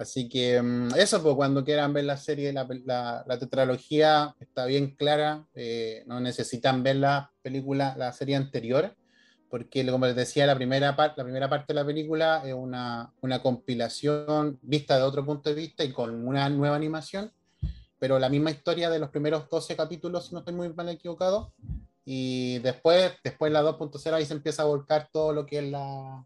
Así que mm, eso, pues cuando quieran ver la serie, la, la- tetralogía está bien clara, eh, no necesitan ver la película, la serie anterior, porque como les decía, la primera, par- la primera parte de la película es una, una compilación vista de otro punto de vista y con una nueva animación, pero la misma historia de los primeros 12 capítulos, si no estoy muy mal equivocado, y después, después la 2.0 ahí se empieza a volcar todo lo que es la...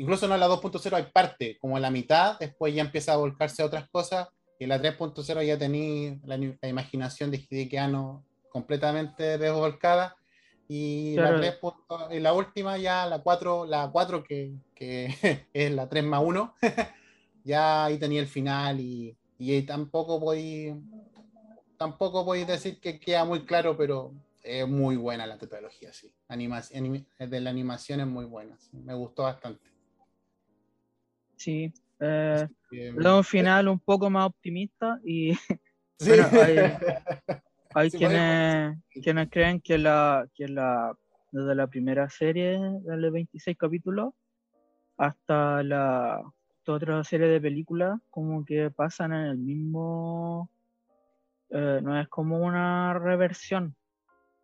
Incluso no en la 2.0 hay parte, como en la mitad, después ya empieza a volcarse a otras cosas, y en la 3.0 ya tenéis la, la imaginación de Hidekiano completamente desvolcada, y Claro. la, 3 punto- y la última ya, la 4, la 4 que, que es la 3 más 1, ya ahí tenía el final, y, y tampoco podéis tampoco podéis decir que queda muy claro, pero es muy buena la tetralogía, sí. Anima- de la animación es muy buena, sí. me gustó bastante. Sí. eh, un final un poco más optimista y sí. bueno, hay- hay Sí, quienes, quienes creen que la, que la desde la primera serie de los 26 capítulos hasta la otra serie de películas como que pasan en el mismo eh, no es como una reversión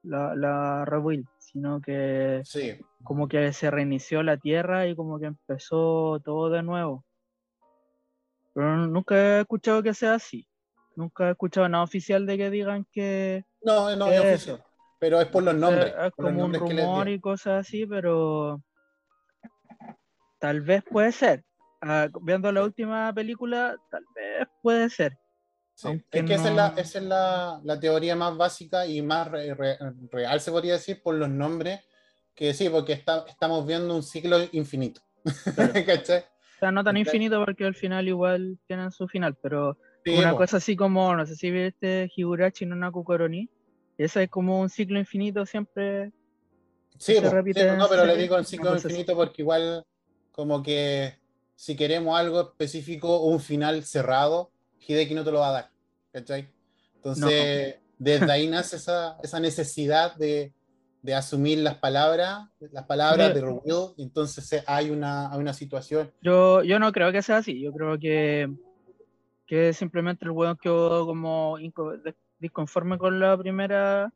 la, la rebuild sino que Sí, como que se reinició la tierra y como que empezó todo de nuevo. Pero nunca he escuchado que sea así. Nunca he escuchado nada oficial de que digan que no, no ¿Qué es oficial, pero es por los nombres. es como un nombres rumor y cosas así, pero tal vez puede ser. Ah, viendo la última película, tal vez puede ser. Sí, Es que esa es, la, no- esa es la, la teoría más básica y más re- re- real, se podría decir, por los nombres, que sí, porque está- estamos viendo un ciclo infinito. ¿Cachai? O sea, no tan infinito porque al final igual tienen su final, pero Sí, una po. cosa así como, no sé si viste Higurashi no Naku Koroni, ese es como un ciclo infinito siempre. Sí, se po, repite sí, en no, pero le digo en una ciclo cosa así. infinito porque igual como que si queremos algo específico o un final cerrado, Hideki no te lo va a dar, ¿cachai? Entonces, desde ahí nace esa, esa necesidad de, de asumir las palabras, las palabras de y entonces eh, hay una, hay una situación, Yo, yo no creo que sea así, yo creo que, que simplemente el weón quedó como disconforme con la primera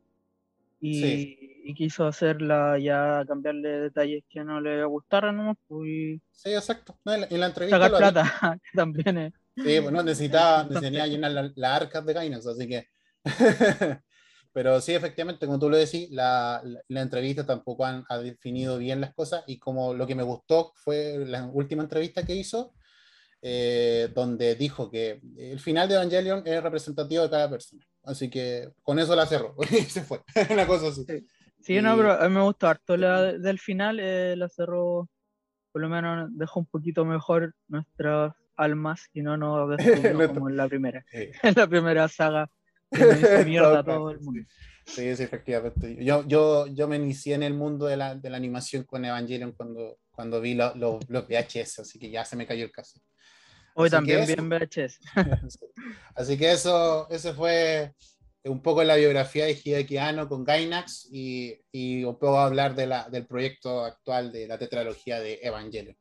y, Sí. y quiso hacerla ya cambiarle detalles que no le gustaran nomás, pues, y sí, exacto, ¿no? en, la, en la entrevista sacar plata, que también es. Sí, pues no necesitaba, necesitaba llenar la- las arcas de Gainax, así que. Pero sí, efectivamente, como tú lo decís, la, la- la entrevista tampoco han, ha definido bien las cosas y como lo que me gustó fue la última entrevista que hizo, eh, donde dijo que el final de Evangelion es representativo de cada persona. Así que con eso la cerró y se fue. Una cosa así. Sí, no, Y- pero a mí me gustó harto la de- del final, eh, la cerró, por lo menos dejó un poquito mejor nuestras almas y no nos como en la primera, Sí. en la primera saga mierda Todo todo el mundo. Sí, sí, efectivamente. Yo, yo, yo me inicié en el mundo de la, de la animación con Evangelion cuando, cuando vi lo- lo- los VHS, así que ya se me cayó el caso. Hoy Así también eso. bien VHS. Así que eso, eso fue un poco la biografía de Hideki Anno con Gainax y, y un poco hablar de la, del proyecto actual de la tetralogía de Evangelion.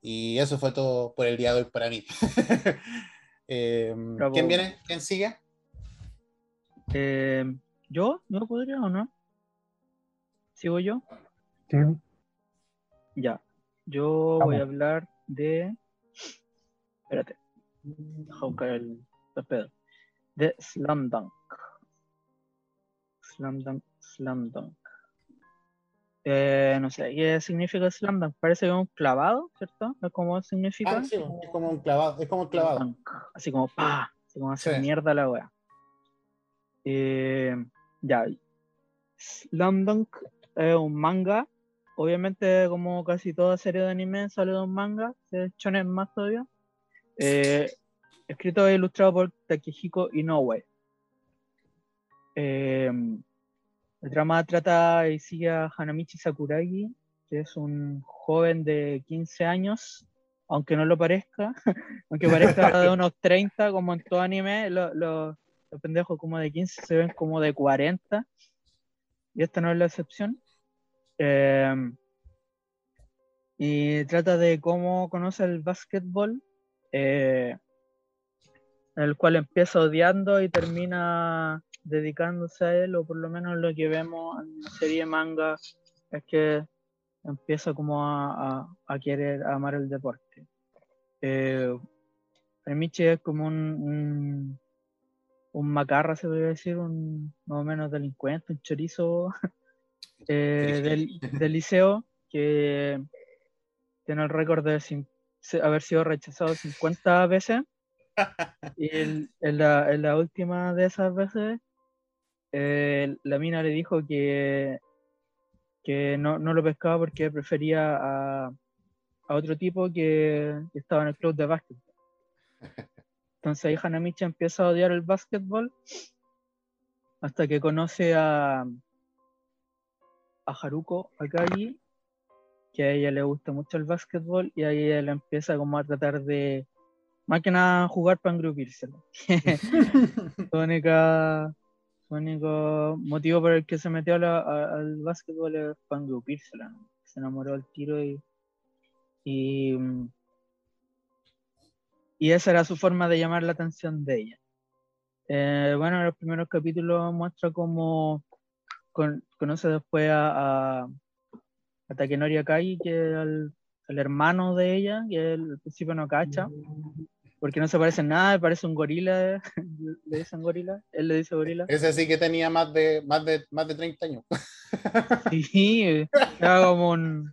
Y eso fue todo por el día de hoy para mí. Eh. ¿Quién viene? ¿Quién sigue? Eh, ¿Yo? ¿Yo podría o no? ¿Sigo yo? Sí, Ya. Yo voy a hablar de. Espérate. Deja buscar el, el pedo. De Slam Dunk. Slam Dunk, Slam Dunk. Eh, no sé, ¿qué significa Slam Dunk? Parece que es un clavado, ¿cierto? ¿Es como significa? Ah, sí, es como un clavado. Es como un clavado. Así como pa, así como hacer Sí. mierda la wea. Eh, ya. Slam Dunk es un manga. Obviamente, como casi toda serie de anime, sale de un manga. De shonen más todavía. Eh, escrito e ilustrado por Takehiko Inoue. Eh, el drama trata y sigue a Hanamichi Sakuragi, que es un joven de 15 años, aunque no lo parezca, aunque parezca de unos 30, como en todo anime, lo- lo- los pendejos como de 15 se ven como de 40, y esta no es la excepción. Eh, y trata de cómo conoce el básquetbol, eh, el cual empieza odiando y termina dedicándose a él, o por lo menos lo que vemos en la serie manga es que empieza como a, a- a querer amar el deporte. Eh, Michi es como un, un macarra, se podría decir, un más o menos delincuente, un chorizo eh, del, del liceo que tiene el récord de se- haber sido rechazado 50 veces. Y en, la, en la última de esas veces, eh, la mina le dijo que, que no, no lo pescaba porque prefería a, a otro tipo que, que estaba en el club de básquetbol. Entonces ahí Hanamichi empieza a odiar el básquetbol hasta que conoce a, a Haruko Akagi, que a ella le gusta mucho el básquetbol y ahí él empieza como a tratar de, más que nada, jugar para engrupírselo. su, única, su único motivo por el que se metió al básquetbol es para engrupírselo. ¿no? Se enamoró del tiro y, y, mm, y esa era su forma de llamar la atención de ella. Eh, bueno, en los primeros capítulos muestra cómo con- conoce después a, a, a Takenori Akai, que es el, el hermano de ella, que él al principio no cacha, porque no se parece en nada, parece un gorila, le dicen gorila, él le dice gorila. Ese sí que tenía más de, más de, más de 30 años. Sí, era como un,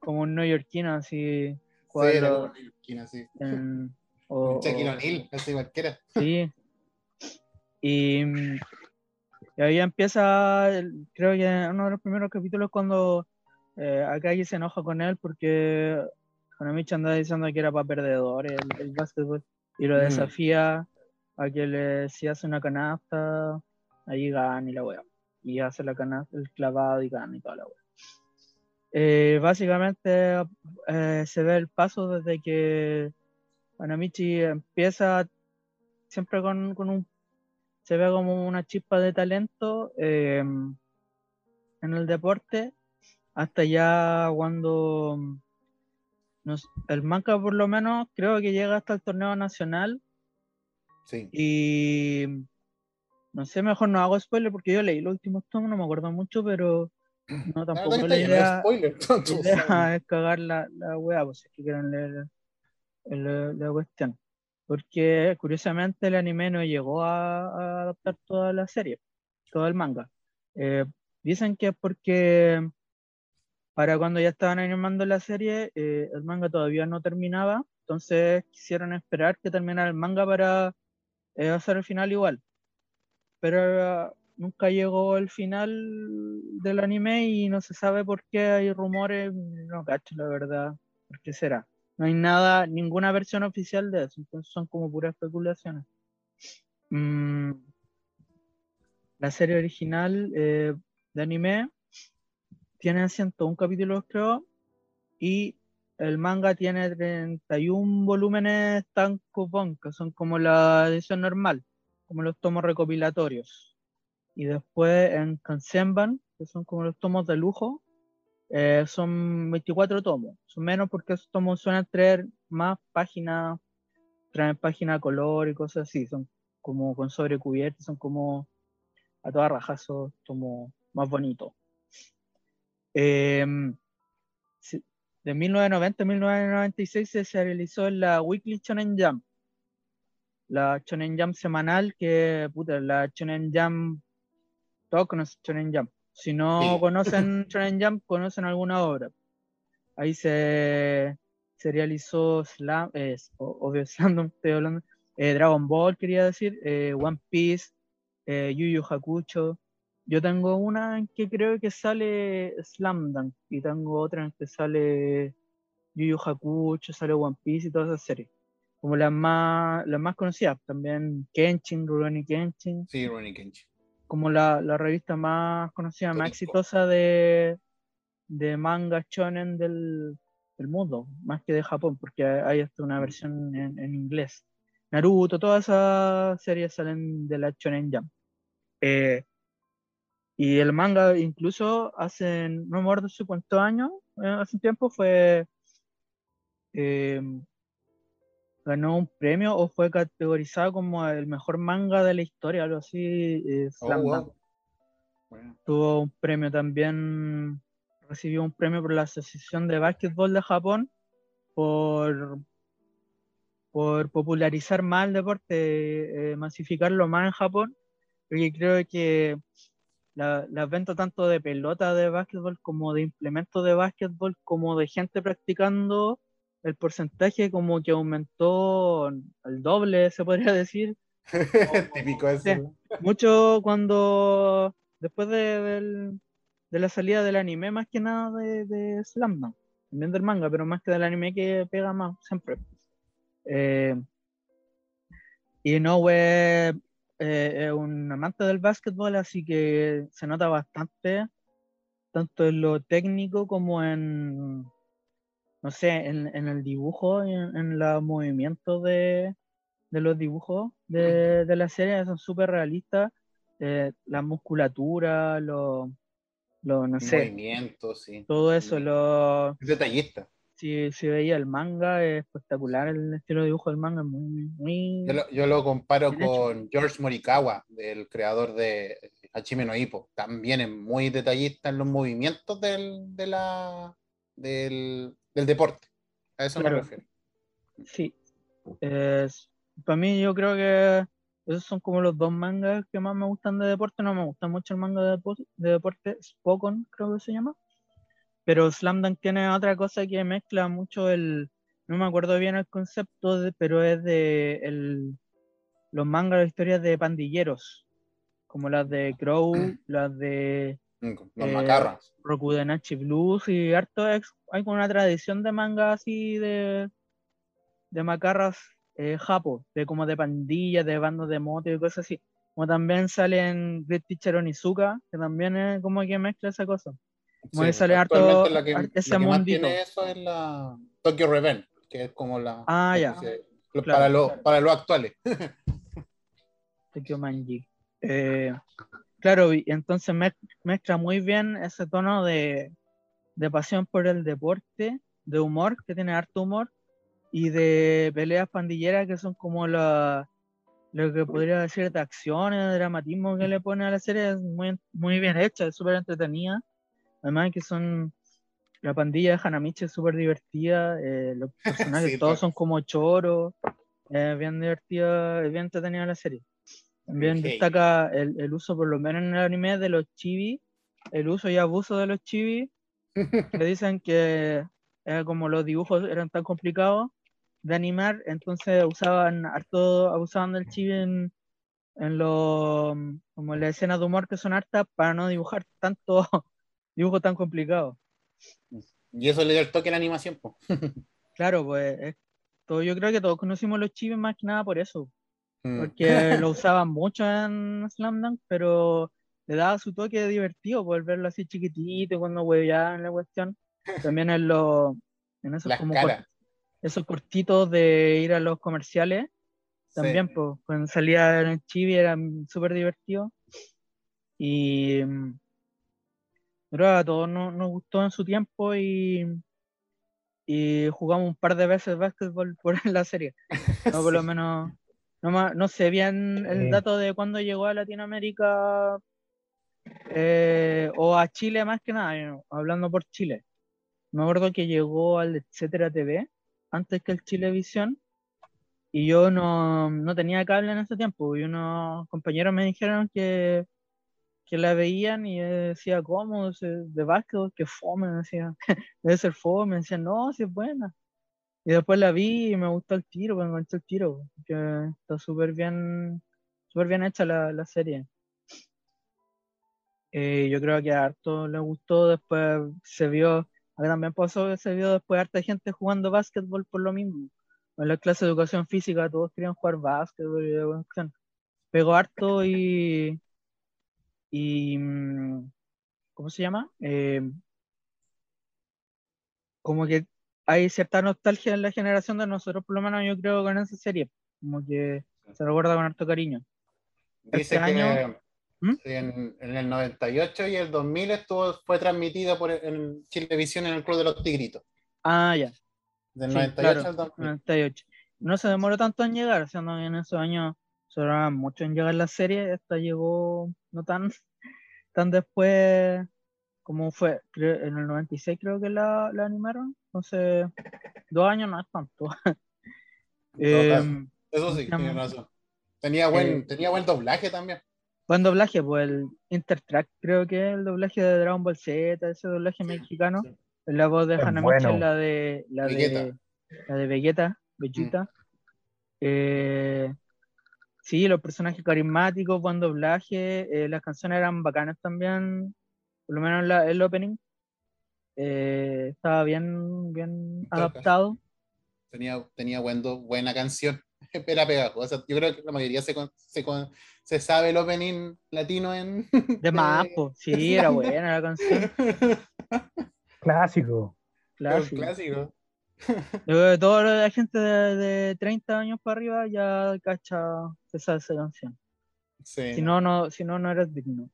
como un neoyorquino, así, Sí, cual- era esquina, así. en- o- Shaquille O'Neal, así cualquiera. Sí. Y, y ahí empieza, creo que en uno de los primeros capítulos cuando eh, Akagi se enoja con él porque Hanamichi anda diciendo que era para perdedores el, el básquetbol y lo Mm. desafía a que le, si hace una canasta, ahí gana y la wea. Y hace la canasta, el clavado y gana y toda la wea. Eh, básicamente eh, se ve el paso desde que Hanamichi empieza siempre con, con un se ve como una chispa de talento eh, en el deporte hasta ya cuando nos- el manga por lo menos creo que llega hasta el torneo nacional Sí. y no sé, mejor no hago spoiler porque yo leí los últimos tomos, no me acuerdo mucho, pero no tampoco la idea, spoiler, idea es cagar la, la wea, pues si es que quieren leer el- la cuestión. Porque curiosamente el anime no llegó a, a adaptar toda la serie. todo el manga. Eh, dicen que es porque para cuando ya estaban animando la serie, eh, el manga todavía no terminaba, entonces quisieron esperar que terminara el manga para eh, hacer el final igual. Pero uh, nunca llegó el final del anime y no se sabe por qué hay rumores, no cacho la verdad, por qué será. No hay nada, ninguna versión oficial de eso, entonces son como puras especulaciones. Mm, la serie original eh, de anime tiene 101 capítulos, creo, y el manga tiene 31 volúmenes tankobon, que son como la edición normal, como los tomos recopilatorios. Y después en Kansenban, que son como los tomos de lujo, eh, son 24 tomos. Son menos porque esos tomos suelen traer más páginas, traen páginas color y cosas así. Son como con sobrecubiertas, son como a toda rajazo, como más bonito. Em, de 1990 a 1996 se realizó la Weekly Shonen Jump, la Shonen Jump semanal que, puta, la Shonen Jump, todos conocen Shonen Jump. Si no conocen Shonen Jump, conocen alguna obra. Ahí se, se realizó Slam, eh, obvio Slam, estoy hablando, eh, Dragon Ball, quería decir, eh, One Piece, eh, Yu Yu Hakucho. Yo tengo una en que creo que sale Slam Dunk y tengo otra en que sale Yu Yu Hakucho, sale One Piece y todas esas series. Como las más, las más conocidas, también Kenshin, Rurouni Kenshin. Sí, Rurouni Kenshin. Como la, la, revista más conocida, más exitosa de, de manga shonen del, del, mundo, más que de Japón, porque hay hasta una versión en, en inglés. Naruto, todas esas series salen de la Shonen Jump. Eh, y el manga incluso hace, no me acuerdo hace cuántos años, eh, hace un tiempo fue, eh, ganó un premio o fue categorizado como el mejor manga de la historia, algo así. Oh, wow. bueno. Tuvo un premio también, recibió un premio por la Asociación de Básquetbol de Japón por por popularizar más el deporte, eh, masificarlo más en Japón, porque creo que las la ventas tanto de pelota de básquetbol como de implementos de básquetbol, como de gente practicando, el porcentaje como que aumentó al doble, se podría decir. Típico eso. mucho cuando, después de, de, la salida del anime, más que nada de, de Slam, no. también del manga, pero más que del anime que pega más siempre. Eh, y Inoue eh, es un amante del básquetbol, así que se nota bastante, tanto en lo técnico como en, no sé, en, en el dibujo, y en, en los movimientos de, de los dibujos de, de la serie, son súper realistas. Eh, la musculatura, los, lo, no sé, movimientos, sí. todo eso, lo, Detallista si, si veía el manga, es espectacular el estilo de dibujo del manga, es muy... muy... Yo, lo, yo lo comparo con George Morikawa, el creador de Hachime no Hippo. También es muy detallista en los movimientos del, de la, del, del deporte. A eso claro. me refiero. Sí. Es, para mí yo creo que esos son como los dos mangas que más me gustan de deporte. No me gusta mucho el manga de, deporte, de deporte Spokon, creo que se llama. Pero Slam Dunk tiene otra cosa que mezcla mucho el. No me acuerdo bien el concepto, de, pero es de el, los mangas, las historias de pandilleros, como las de Crow, las de. Los eh, macarras. Rokudenachi Blues y harto. Ex, hay como una tradición de manga así de. de macarras eh, japo, de como de pandillas, de bandos de moto y cosas así. Como también salen Great Teacher Onizuka, que también es como que mezcla esa cosa. Como Sí, que sale harto la que, ese la que más tiene eso es la Tokyo Reven, que es como la. Ah, ya. se- lo- Claro, para, lo, claro. para los actuales. Tokyo Manji. Eh, claro, y entonces mez- mezcla muy bien ese tono de, de pasión por el deporte, de humor, que tiene harto humor, y de peleas pandilleras que son como la, lo que podría decir de acciones, de dramatismo que le pone a la serie, es muy, muy bien hecha, es súper entretenida. Además que son, la pandilla de Hanamichi es súper divertida, eh, los personajes Sí, todos pues. son como choros, es bien divertida, es bien entretenida la serie. También destaca el, el uso, por lo menos en el anime, de los chibi, el uso y abuso de los chibi, que dicen que era como los dibujos eran tan complicados de animar, entonces usaban harto, abusaban del chibi en, en lo, como en las escenas de humor que son hartas para no dibujar tanto dibujo tan complicado. Y eso le dio el toque a la animación, po. Claro, pues es todo, yo creo que todos conocimos los chibis más que nada por eso. Porque lo usaban mucho en Slam Dunk, pero le daba su toque divertido por verlo así chiquitito cuando hueveaban la cuestión. También en los en esos como cort- esos cortitos de ir a los comerciales, también Sí. pues cuando salía en el chibi era súper divertido. Y mm, pero a todos nos, nos gustó en su tiempo y, y jugamos un par de veces básquetbol por la serie. No, por lo menos, no, no sé bien el dato de cuándo llegó a Latinoamérica eh, o a Chile más que nada, yo, hablando por Chile. Me acuerdo que llegó al Etcétera TV antes que el Chilevisión y yo no, no tenía cable en ese tiempo y unos compañeros me dijeron que, que la veían y yo decía, ¿cómo? ¿Es De básquetbol, que fome, me decía, debe ser fome, me decían, no, si es buena. Y después la vi y me gustó el tiro, me enganchó el tiro, que está súper bien, súper bien hecha la, la serie. Eh, yo creo que a harto le gustó, después se vio, también pasó que se vio después harta gente jugando básquetbol por lo mismo. En la clase de educación física todos querían jugar básquetbol y de cuestión. Pegó harto y, y mm, ¿cómo se llama? Eh, como que hay cierta nostalgia en la generación de nosotros, por lo menos yo creo con esa serie, como que se recuerda con harto cariño. Dice Este que año- ¿Mm? en, en el 98 y el 2000 estuvo, fue transmitida por en Chilevisión en el Club de los Tigritos. Ah, ya, Del Sí, 98 claro. al 2000. 98. No se demoró tanto en llegar, siendo que en esos años se demoraban mucho en llegar la serie, esta llegó no tan, tan después como fue, creo- en el 96 creo que la, la animaron, entonces dos años no es tanto. Em, Eso sí, tiene razón. Tenía buen, eh, tenía buen doblaje también. Buen doblaje, pues el Intertrack creo que es el doblaje de Dragon Ball Z, ese doblaje mexicano. Sí. La voz de Hanamichi bueno. es la de la de la de Vegeta, Vegeta. Eh, sí, los personajes carismáticos, buen doblaje, eh, las canciones eran bacanas también, por lo menos la- el opening. Eh, estaba bien, bien adaptado. Tenía, tenía buen buena canción. Era pegajosa. Yo creo que la mayoría se, con- se, con- se sabe el opening latino en. De más, po. sí, era buena la canción, Clásico. clásico. Yo que toda la gente de, de 30 años para arriba ya cacha, se sabe esa canción. Sí. Si no, no, si no, no eres digno.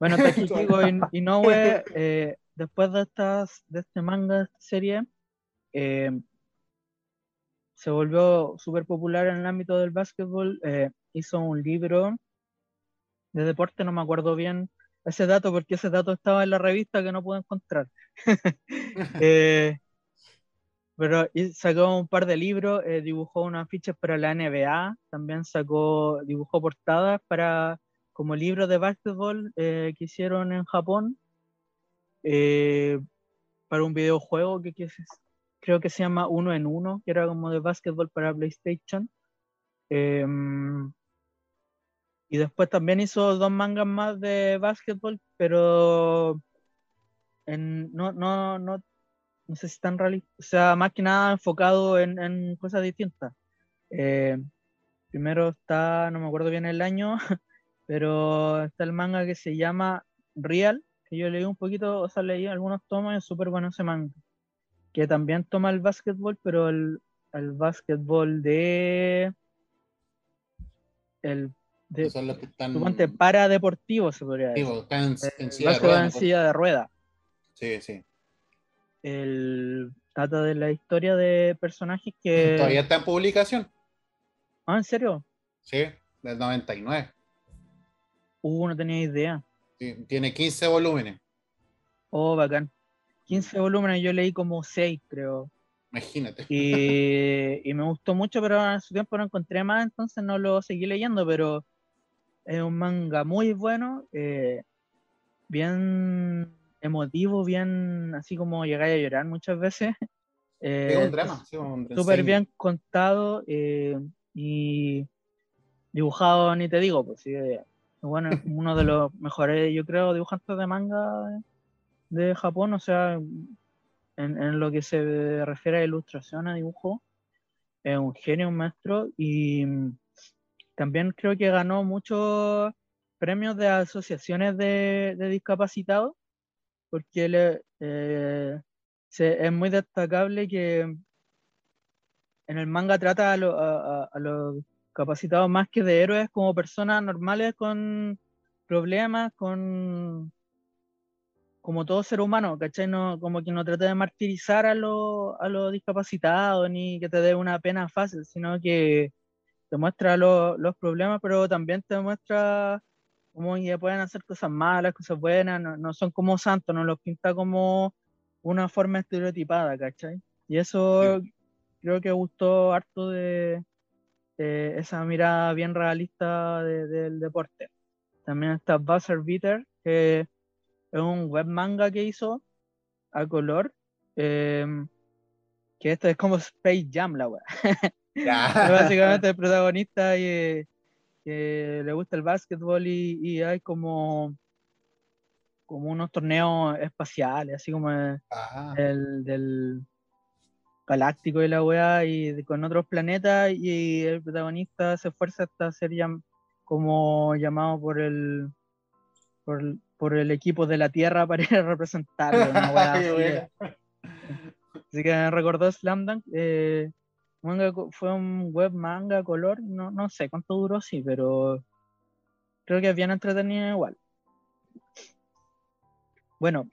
Bueno, Takehiko In- Inoue, eh, después de estas, de este manga, de esta serie, eh, se volvió súper popular en el ámbito del básquetbol. eh, hizo un libro de deporte, no me acuerdo bien ese dato, porque ese dato estaba en la revista que no pude encontrar. Eh, pero sacó un par de libros, eh, dibujó unas fichas para la NBA, también sacó, dibujó portadas para como libros de básquetbol eh, que hicieron en Japón eh, para un videojuego que, creo que se llama Uno en Uno, que era como de básquetbol para PlayStation. Em, y después también hizo dos mangas más de básquetbol, pero no, no, no, no sé si están realistas, o sea, más que nada enfocado en, en cosas distintas. Eh, primero está, no me acuerdo bien el año, pero está el manga que se llama Real, que yo leí un poquito, o sea, leí algunos tomos y es súper bueno ese manga, que también toma el básquetbol, pero el, el básquetbol de... El de, Son los que están. suponte, para deportivo se podría decir. están en- silla de en ¿no? silla de rueda. Sí, sí. El trata de la historia de personajes que. Todavía está en publicación. Ah, ¿en serio? Sí, del 99. Uh, no tenía idea. Sí, tiene 15 volúmenes. Oh, bacán. 15 volúmenes, yo leí como 6, creo. Imagínate. Y, y me gustó mucho, pero en su tiempo no encontré más, entonces no lo seguí leyendo, pero es un manga muy bueno, eh, bien emotivo, bien así como llegáis a llorar muchas veces. Es Eh, un drama, sí, un súper bien contado eh, y dibujado, ni te digo, pues sí, bueno, es uno de los mejores, yo creo, dibujantes de manga de Japón, o sea, en, lo que se refiere a ilustración, a dibujo, es un genio, un maestro, y también creo que ganó muchos premios de asociaciones de, discapacitados, porque le- eh, es muy destacable que en el manga trata a, lo- a- a los capacitados más que de héroes como personas normales con problemas, con como todo ser humano, ¿cachai? No, como que no trata de martirizar a, los a los discapacitados ni que te dé una pena fácil, sino que te muestra lo- los problemas, pero también te muestra cómo ya pueden hacer cosas malas, cosas buenas, no, no son como santos, no los pinta como una forma estereotipada, ¿cachai? Y eso creo que gustó harto de, de esa mirada bien realista de- del deporte. También está Buzzer Beater, que es un web manga que hizo a color, em, que esto es como Space Jam, la. Es básicamente el protagonista y, eh, que le gusta el básquetbol y, y hay como, como unos torneos espaciales, así como el, Ah, el del galáctico y la weá, y con otros planetas, y el protagonista se esfuerza hasta ser llam- como llamado por el, por, el- por el equipo de la Tierra para ir a representarlo. una weá Qué así, que me recordó Slam Dunk. eh, manga fue un web manga color, no, no sé cuánto duró, sí, pero creo que es bien entretenido igual. Bueno,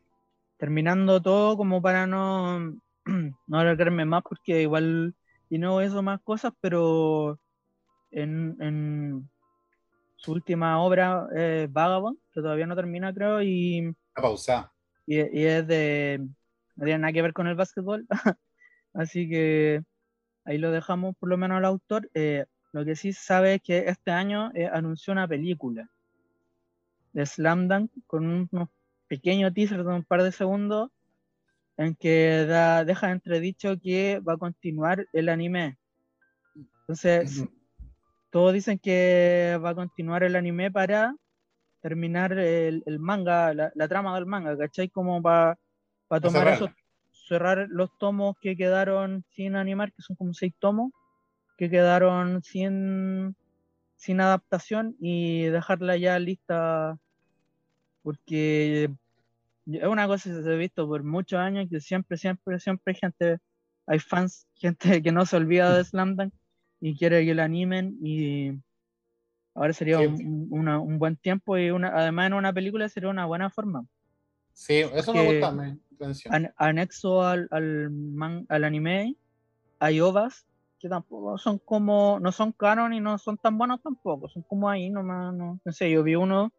terminando todo como para no, no alargarme más, porque igual y no eso más cosas, pero en, en su última obra, eh, Vagabond, que todavía no termina, creo, y y, y es de. No tiene nada que ver con el básquetbol. Así que ahí lo dejamos, por lo menos al autor. Eh, lo que sí sabe es que este año eh, anunció una película de Slam Dunk con unos pequeños teasers de un par de segundos en que da, deja entredicho que va a continuar el anime. Entonces, todos dicen que va a continuar el anime para terminar el, el manga, la, la trama del manga, ¿cachai? Como para tomar cerrarla. esos, cerrar los tomos que quedaron sin animar, que son como seis tomos, que quedaron sin, sin adaptación y dejarla ya lista, porque es una cosa que se ha visto por muchos años, que siempre, siempre, siempre hay gente, hay fans, gente que no se olvida de Slam Dunk y quiere que lo animen y ahora sería Sí. un, una- un buen tiempo y una, además en una película sería una buena forma. Sí, eso me gusta. Me. An- anexo al, al, man- al anime hay ovas que tampoco son como, no son canon y no son tan buenos tampoco, son como ahí nomás, no, no sé, yo vi uno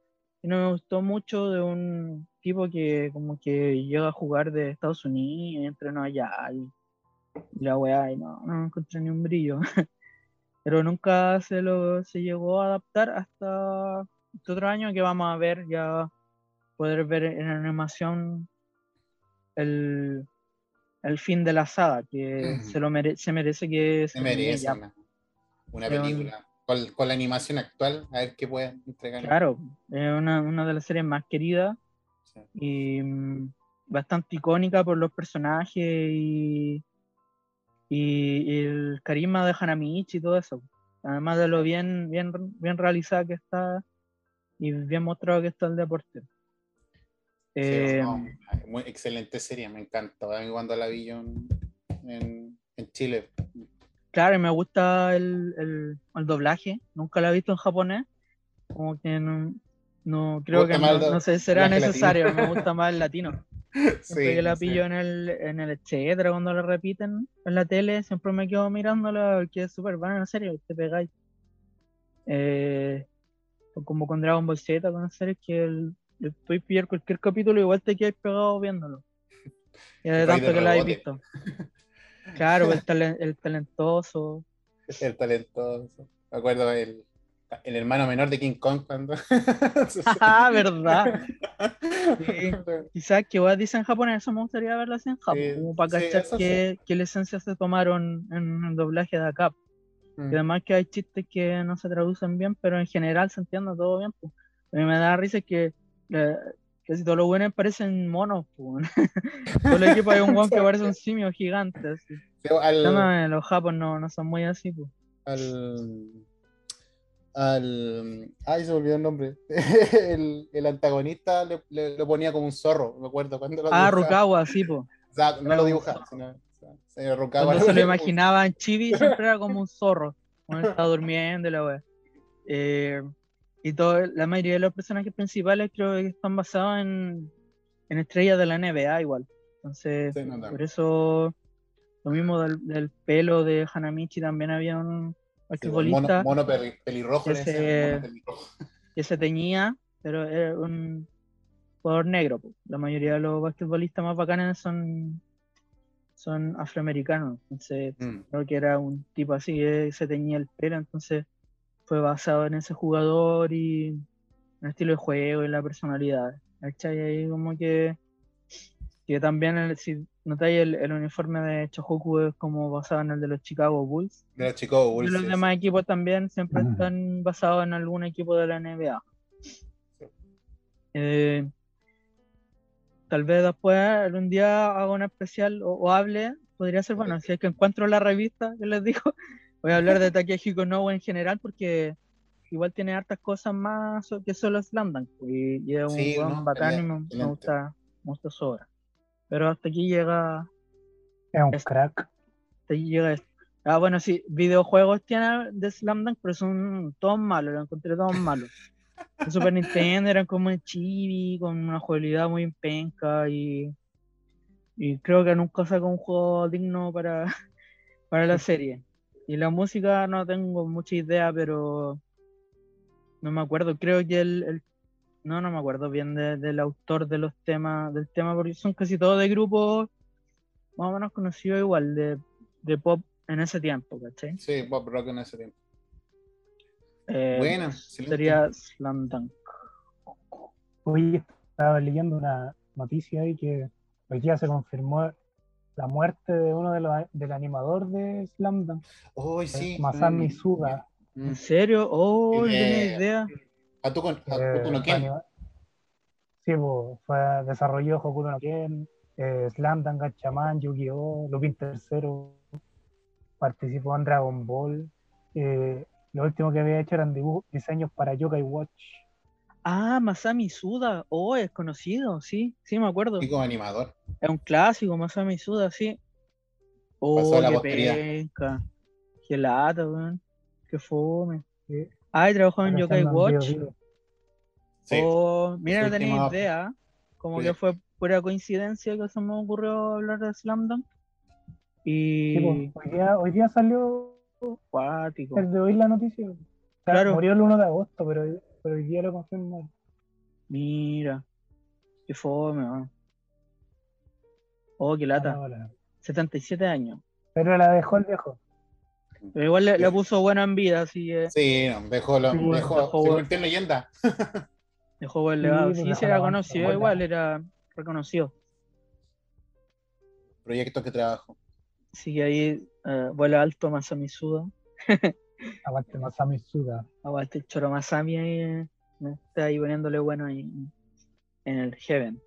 y no me gustó mucho de un tipo que como que llega a jugar de Estados Unidos y entrenó allá y, y la weá y no, no encontré ni un brillo. Pero nunca se lo se llegó a adaptar hasta este otro año que vamos a ver ya poder ver en animación el, el fin de la saga, que se lo mere- se merece que Se termine merece una, una película. Con, con la animación actual, a ver qué puede entregar. Claro, es una, una de las series más queridas Sí. y mm, bastante icónica por los personajes y, y- y el carisma de Hanamichi y todo eso. Además de lo bien, bien, bien realizada que está y bien mostrado que está el deporte. Sí, Eh, no, muy excelente serie, me encantó. A mí cuando la vi yo en, en- en Chile. Claro, y me gusta el, el- el doblaje. Nunca lo he visto en japonés. Como que no, no creo que no, no sé será necesario. Me gusta más el latino. Siempre Sí, que la sí. pillo en el, en el etcétera, cuando la repiten en la tele, siempre me quedo mirándola porque es súper buena, en serio, te pegáis. Eh, como con Dragon Ball Z, con series que el, el puedes pillar cualquier capítulo, igual te quedas pegado viéndolo. Y de tanto que la habéis visto. Claro, el, talen- el talentoso. El talentoso. Me acuerdo el, el hermano menor de King Kong cuando. Ah, verdad. Sí. Quizás que vos dices en japonés, eso me gustaría verlo así en Japón, Sí, como para cachar qué, qué licencias se tomaron en el doblaje de acá. Mm. Y además que hay chistes que no se traducen bien, pero en general se entiende todo bien. Pues. A mí me da risa que eh, casi todos los buenos parecen monos. Pues. Todo el equipo hay un guan que parece un simio gigante. Así. Sí, al, los japos no, no son muy así. Pues. al, al- Ay, se me olvidó el nombre. el, el antagonista le, le- lo ponía como un zorro, me acuerdo. Cuando lo Ah. Rukawa, sí, pues. O sea, no lo dibujaba, sino. se Rukawa Cuando se lo imaginaba en Chibi siempre era como un zorro. Cuando estaba durmiendo la wea. Eh, y todo, la mayoría de los personajes principales creo que están basados en, en estrellas de la NBA igual. Entonces, Sí, no, no. por eso lo mismo del, del pelo de Hanamichi también había un Sí, mono, peli- pelirrojo, Ese- mono pelirrojo. que se teñía, pero era un jugador negro. La mayoría de los basquetbolistas más bacanes son, son afroamericanos. Entonces, Mm. creo que era un tipo así que se teñía el pelo, entonces fue basado en ese jugador y en el estilo de juego y la personalidad. ¿Cachai? Ahí como que, que también el- si notáis el, el uniforme de Chohoku es como basado en el de los Chicago Bulls. De los Chicago Y Bulls. los sí, demás equipos también siempre Ujú. están basados en algún equipo de la NBA. Eh, tal vez después, algún día haga un especial o, o hable, podría ser bueno, si es que encuentro la revista que les digo, voy a hablar de Takehiko Noa en general porque igual tiene hartas cosas más que solo Slam Dunk, y, y es un Sí, weón no, bacán y me, gusta, me gusta su obra. Pero hasta aquí llega Es un crack. hasta ahí llega esto. Ah, bueno, sí, videojuegos tiene de Slam Dunk, pero son todos malos, los encontré todos malos. De Super Nintendo eran como en chibi, con una jugabilidad muy penca y, y creo que nunca sacó un juego digno para, para la serie. Y la música no tengo mucha idea, pero no me acuerdo. Creo que el, el- no, no me acuerdo bien de- del autor de los temas, del tema, porque son casi todos de grupos más o menos conocidos igual, de, de pop en ese tiempo, ¿cachai? Sí, Bob Rock en ese tiempo. Eh, Buena, sería Slam Dunk. Hoy estaba leyendo una noticia ahí que hoy día se confirmó la muerte de uno de los del animador de Slam Dunk, sí. Masami mm, Suda. ¿En serio? Oh, no Eh, tenía idea. ¿A tú con, a eh, no fue Ken? Sí, po, fue desarrolló Hokuto no Ken, eh, Slam Dunk, Gatchaman, Yu-Gi-Oh, Lupin III, participó en Dragon Ball. eh, lo último que había hecho eran dibujos, diseños para Yokai Watch. Ah, Masami Suda. Oh, es conocido, sí, sí, me acuerdo. Y como animador. Es un clásico, Masami Suda, sí. Oh, Pasó la qué penca. Qué lata, weón. Qué fome. Sí. Ah, y trabajó en Yokai Watch. Sí. Oh, mira, no tenía idea. Como que fue pura coincidencia que se me ocurrió hablar de Slam Dunk. Y. Sí, po, hoy, día, hoy día salió Cuático. el de hoy la noticia. O sea, Claro. Murió el 1 de agosto, pero, pero hoy día lo confirmó. Mira. Qué fome, weón. Oh, qué lata. Ahora. 77 años. Pero la dejó el viejo. Pero igual le, le Sí. puso bueno en vida, así que Sí, dejó, lo, Sí, dejó, dejó se convirtió en leyenda. dejó buen Sí, legado. pues Sí, sí, la era conocido, buena. igual era reconocido. Proyectos que trabajó. Así que ahí eh, vuela alto Masami Suda. Aguante Masami Suda. Aguante Choro Masami ahí. eh, está ahí poniéndole bueno ahí en- el Heaven.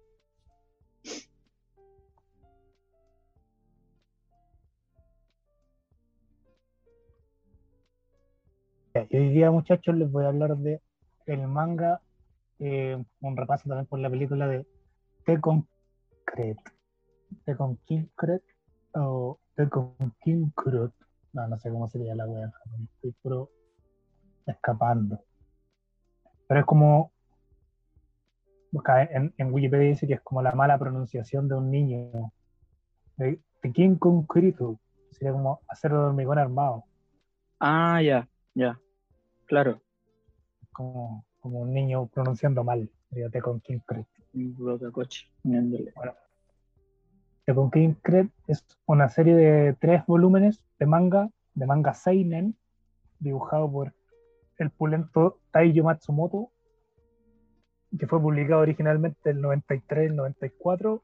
Y hoy día, muchachos, les voy a hablar de el manga, eh, un repaso también por la película de The Concrete. The Concrete o The Concrete. No, no sé cómo sería la wea. Estoy puro escapando. Pero es como. En, en Wikipedia dice que es como la mala pronunciación de un niño. De, de King Concreto. Sería como acero de hormigón armado. Ah, ya, ya. Claro. como, como un niño pronunciando mal, sería. Un bloque coche. poniéndole. The Concrete es una serie de tres volúmenes de manga, de manga Seinen, dibujado por el pulento Taiyo Matsumoto, que fue publicado originalmente en el 93 el 94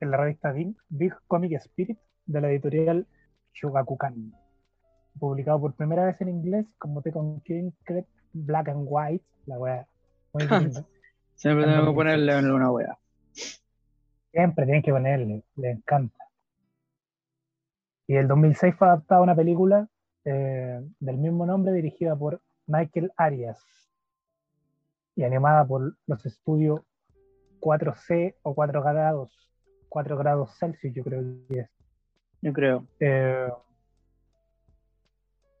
en la revista Big, Big Comic Spirit de la editorial Shogakukan. Publicado por primera vez en inglés como Tekken King Black and White, la wea muy linda. Siempre tengo que ponerle una wea. Siempre tienen que ponerle, le encanta. Y el 2006 fue adaptada una película eh, del mismo nombre dirigida por Michael Arias y animada por los estudios 4C o 4 grados, 4 grados Celsius, yo creo que es. Yo creo. Eh,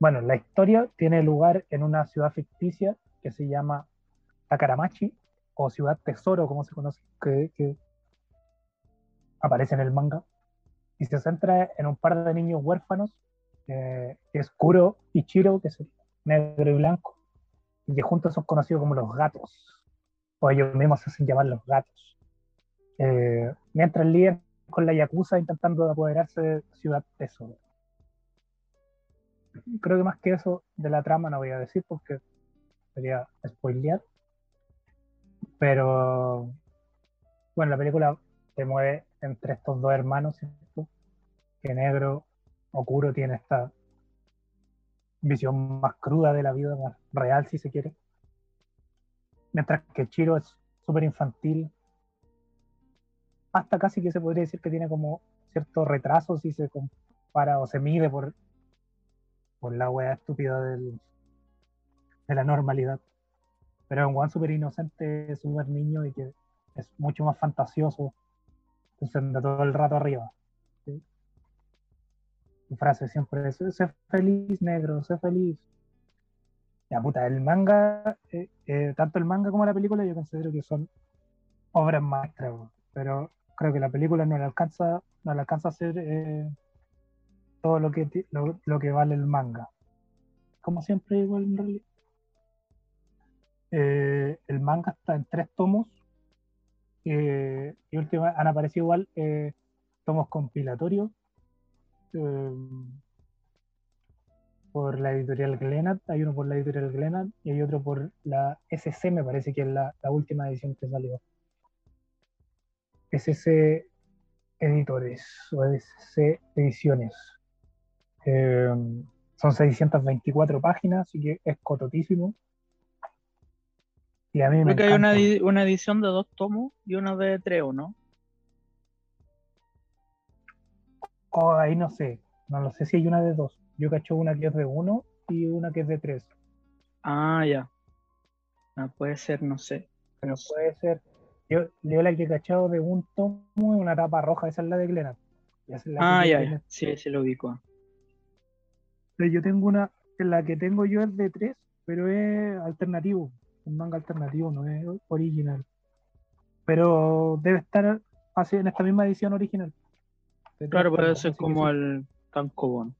bueno, la historia tiene lugar en una ciudad ficticia que se llama Takaramachi o Ciudad Tesoro, como se conoce, que, que aparece en el manga, y se centra en un par de niños huérfanos, eh, que es Kuro y Chiro, que es negro y blanco, y que juntos son conocidos como los gatos, o ellos mismos se hacen llamar los gatos. Eh, mientras líder con la Yakuza intentando apoderarse de Ciudad Tesoro. Creo que más que eso de la trama no voy a decir porque sería spoilear. Pero bueno, la película se mueve entre estos dos hermanos. Que negro Okuro tiene esta visión más cruda de la vida, más real si se quiere. Mientras que Chiro es súper infantil, hasta casi que se podría decir que tiene como cierto retraso si se compara o se mide por, por la wea estúpida del, de la normalidad. Pero es un guan súper inocente, súper niño y que es mucho más fantasioso. Entonces anda todo el rato arriba. Su frase siempre es, sé feliz negro, sé feliz. Ya puta, el manga, eh, eh, tanto el manga como la película yo considero que son obras maestras, pero creo que la película no le alcanza, no le alcanza a hacer eh, todo lo que, lo, lo que vale el manga. Como siempre, igual en realidad. El manga está en tres tomos y última, han aparecido igual tomos compilatorios eh, por la editorial Glenat, hay uno por la editorial Glenat y hay otro por la SC, me parece que es la, la última edición que salió. SC Editores o SC Ediciones. Eh, son 624 páginas, así que es cototísimo. Y a mí me Creo que hay una, encanta. una edición de dos tomos y una de tres, ¿o no? Oh, ahí no sé. No lo sé si hay una de dos. Yo cacho una que es de uno y una que es de tres. Ah, ya. Ah, puede ser, no sé. Pero puede ser. Yo, yo la que he cachado de un tomo es una tapa roja, esa es la de Glenat. Y es Ah, ya, ya. Sí, sí lo ubico. Yo tengo una, la que tengo yo es de tres, pero es alternativo. Un manga alternativo, no es original. Pero debe estar así en esta misma edición original. Claro, puede ser como sí, el Tankobon.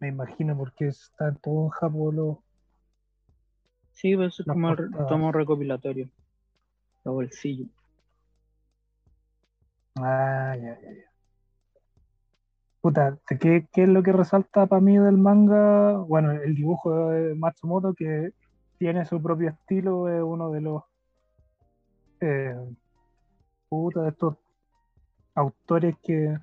Me imagino porque está todo en Japón. Sí, pero eso es como el portadas. tomo recopilatorio. La bolsillo. Ah, ya, ya, ya. Puta, ¿de ¿qué, qué es lo que resalta para mí del manga? Bueno, el dibujo de Matsumoto, que tiene su propio estilo, es uno de los eh, puta, de estos autores que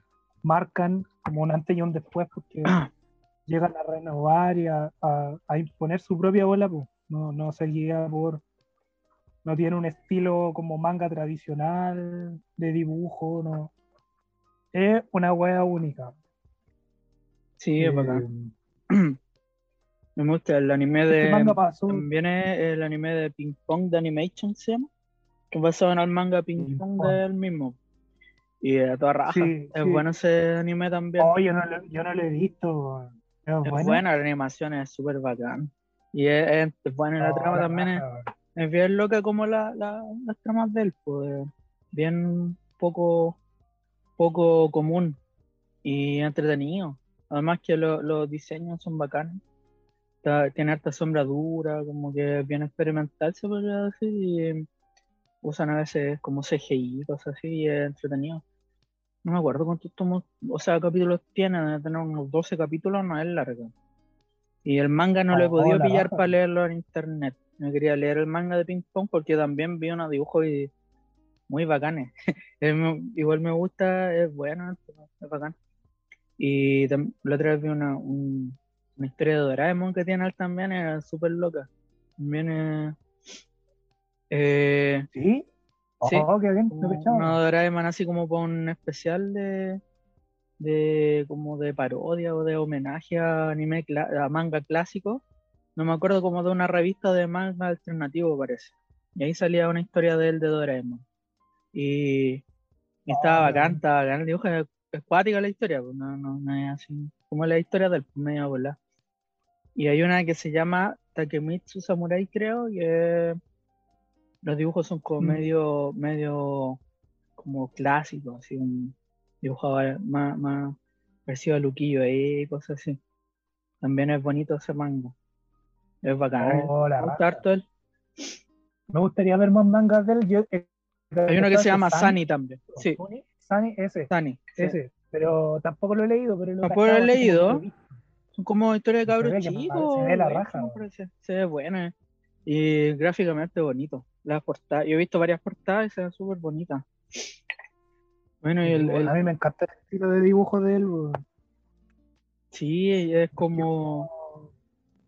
marcan como un antes y un después, porque llegan a renovar y a, a- a imponer su propia bola, pues. No, no se guía por. No tiene un estilo como manga tradicional de dibujo, no. Es una wea única. Sí, es Eh, bacán. Me gusta el anime este de. manga pasó. También es el anime de Ping Pong de Animation, se llama. Basado en el manga Ping Pong del mismo. Y a toda raja. Sí, es sí. bueno ese anime también. Oh, yo, no lo, yo no lo he visto. Es es bueno. buena, la animación es súper bacán. Y es, es- buena la Oh, trama la también. Es, bien loca como la, la- las tramas de él, pues. Bien poco, poco común y entretenido. Además que lo- los diseños son bacanes. Está- tiene harta sombradura, como que es bien experimental, se podría decir. Y eh, usan a veces como CGI, cosas así, y es entretenido. No me acuerdo cuántos tomos, o sea, capítulos tiene, debe tener unos 12 capítulos, no es larga. Y el manga no lo he Oh, podido la pillar para leerlo en internet. Me quería leer el manga de Ping Pong porque también vi unos dibujos y- muy bacanes. Igual me gusta, es bueno, es bacán. Y la otra vez vi una, un- una historia de Doraemon que tiene él también, es súper loca. También es. Eh, ¿Sí? Sí. Oh, qué bien, no una Doraemon así como para un especial de, de como de parodia o de homenaje a anime a manga clásico. No me acuerdo como de una revista de manga alternativo parece. Y ahí salía una historia de él de Doraemon. Y, y estaba Ah, bacán, estaba bacán el dibujo, es, es cuática la historia, pues no, no, no es así como la historia del medio volada. Y hay una que se llama Takemitsu Samurai, creo, que los dibujos son como Mm. medio, medio como clásicos, así un dibujado más, más parecido a Luquillo ahí, cosas así. También es bonito ese manga. Es bacán. ¿eh? Oh, Me gusta raja. harto él. Me gustaría ver más mangas de él. Yo, eh, Hay uno que se llama Sunny. También. Sí, Sunny, ese, Sunny. sí. ese. Pero tampoco lo he leído. Pero lo he Tampoco lo he leído. Son como historias de cabros chicos. se ve la bueno, raja. Se ve buena. Y gráficamente bonito. Las portadas. Yo he visto varias portadas y se ven súper bonitas. Bueno, y el, el- A mí me encanta el estilo de dibujo de él. sí, es como.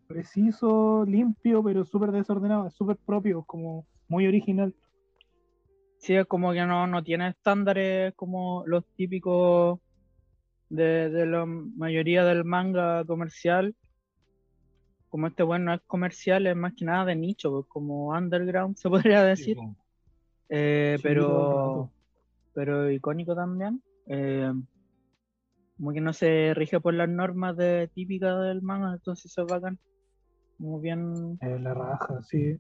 Preciso, limpio, pero súper desordenado. Es súper propio, como muy original. Sí, es como que no, no tiene estándares como los típicos de, de la mayoría del manga comercial. Como este bueno no es comercial, es más que nada de nicho, pues, como underground se podría decir. Eh, Sí, pero, pero icónico también. Eh, como que no se rige por las normas de, típicas del manga, entonces eso es bacán. Muy bien, Eh, la raja, sí.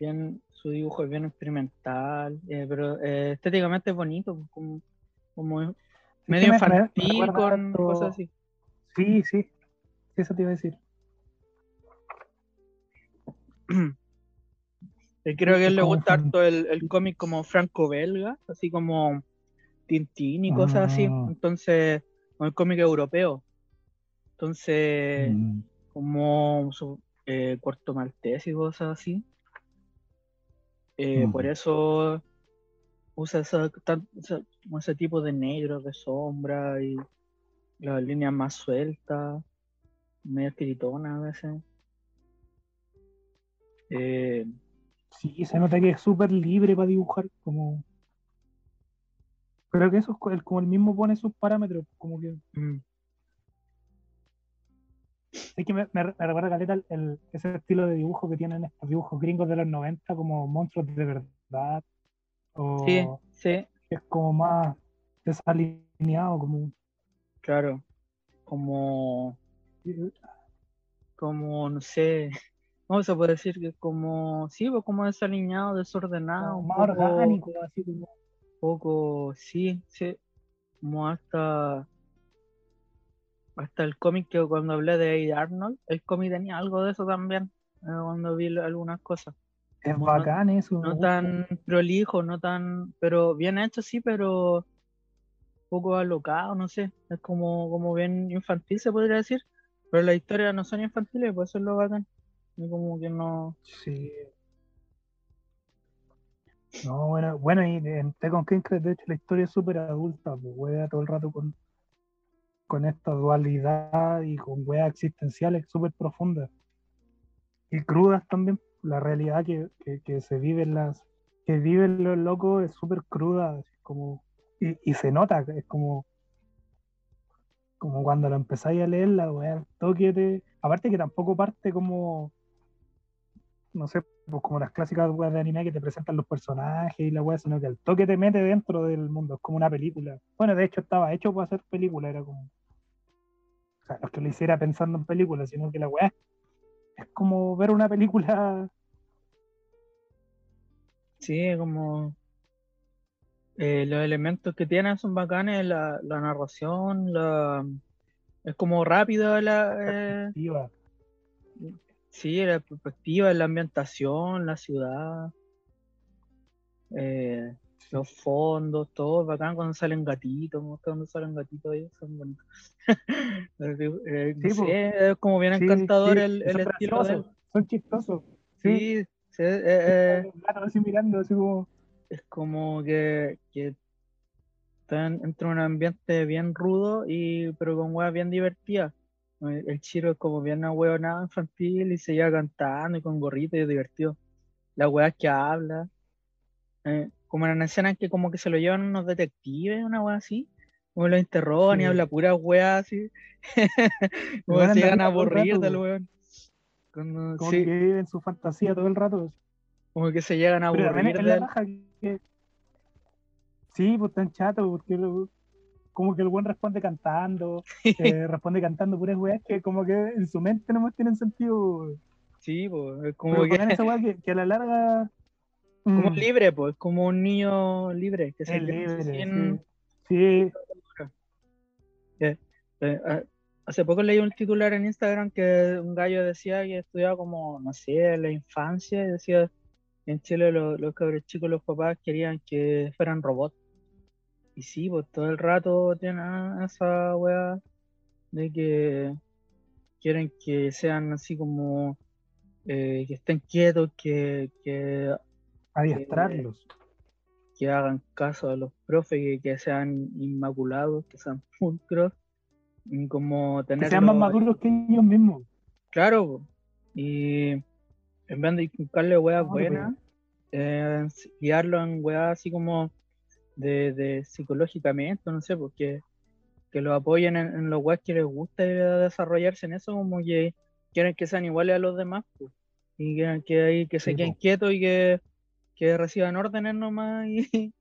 bien, su dibujo es bien experimental, eh, pero eh, estéticamente es bonito, pues, como, como Sí, medio me- me- me infantil recuerda con cosas así. Sí, sí. Sí, Eso te iba a decir. Creo que a él le gusta harto el, el cómic como franco-belga, así como Tintín y cosas así. Ah. Entonces, el cómic europeo. Entonces, Mm. como su eh, Corto Maltés y cosas así. Eh, Por Ujú. eso usa esa- tan- esa- ese tipo de negro, de sombra y las líneas más sueltas, medio escritonas a veces. Eh, Sí, se nota que es súper libre para dibujar, como... Creo que eso es como el mismo pone sus parámetros, como que... mm, Es que me, me, re- me recuerda caleta el, el- ese estilo de dibujo que tienen estos dibujos gringos de los 90, como monstruos de verdad, o sí, sí, es como más desalineado, como... claro. Como, como, no sé, ¿cómo se puede decir? Que como, sí, pues como desaliñado, desordenado, un más poco, orgánico, así como... poco, sí, sí, como hasta, hasta el cómic que cuando hablé de A. Arnold, el cómic tenía algo de eso también, eh, cuando vi algunas cosas. Es Como no- bacán eso. me No tan prolijo, no tan, pero bien hecho sí, pero poco alocado, no sé, es como, como bien infantil se podría decir, pero las historias no son infantiles, pues eso es lo bacán. Como que no, Sí. No, bueno, bueno, y en Tekken King, de hecho, la historia es súper adulta, pues wea todo el rato con, con esta dualidad y con weas existenciales súper profundas. Y crudas también. La realidad que, que, se vive en las. que viven los locos es súper cruda, como. Y, se nota, es como. Como cuando lo empezáis a leer, la al toque te- Aparte que tampoco parte como no sé, pues como las clásicas weas de anime que te presentan los personajes y la wea, sino que al toque te mete dentro del mundo, es como una película. Bueno, de hecho estaba hecho para hacer película, era como. O sea, no es que lo hiciera pensando en película, sino que la wea es como ver una película. sí, como eh, los elementos que tienen son bacanes, la, la narración, la, es como rápida la, eh. Sí, la perspectiva, la ambientación, la ciudad. Eh, Los fondos, todo bacán cuando salen gatitos, me gusta cuando salen gatitos ahí, son bonitos. Eh, Sí, es como bien encantador el, el estilo de él. Son chistosos. Sí. Eh, así mirando, así como. es como que, que están entre un ambiente bien rudo y pero con weas bien divertidas. El Chiro es como bien ahueonado infantil y se lleva cantando y con gorrito y es divertido. Las weas que habla. eh, como en la escena en que como que se lo llevan unos detectives, una wea así. Como lo interrogan y habla pura wea así. como se llegan a aburrir del weón. Cuando- Como sí, que viven su fantasía todo el rato. como que se llegan a Pero aburrir de la que. Sí, pues tan chato, porque lo- como que el buen responde cantando, eh, responde cantando puras weas que como que en su mente no más tienen sentido. Sí, pues, es como Pero que esa wea que, que a la larga. como mm, libre, pues, como un niño libre que se libre. sin- Sí. Sí, eh, ah, hace poco leí un titular en Instagram que un gallo decía que estudiaba como, no sé, la infancia, y decía en Chile lo- los cabros chicos, los papás querían que fueran robots. Y sí, pues todo el rato tienen esa wea de que quieren que sean así como eh, que estén quietos, que, que adiestrarlos. que hagan caso a los profes, que, que sean inmaculados, que sean pulcros, y como Que tenerlo, sean más maduros que ellos mismos. claro, y en vez de inculcarle weas buenas, eh, guiarlo en weas así como de, de psicológicamente, no sé, porque que lo apoyen en, en los weas que les gusta desarrollarse en eso, como que quieren que sean iguales a los demás, po. y quieren que ahí que se Sí, queden po. quietos y que, que reciban órdenes nomás y,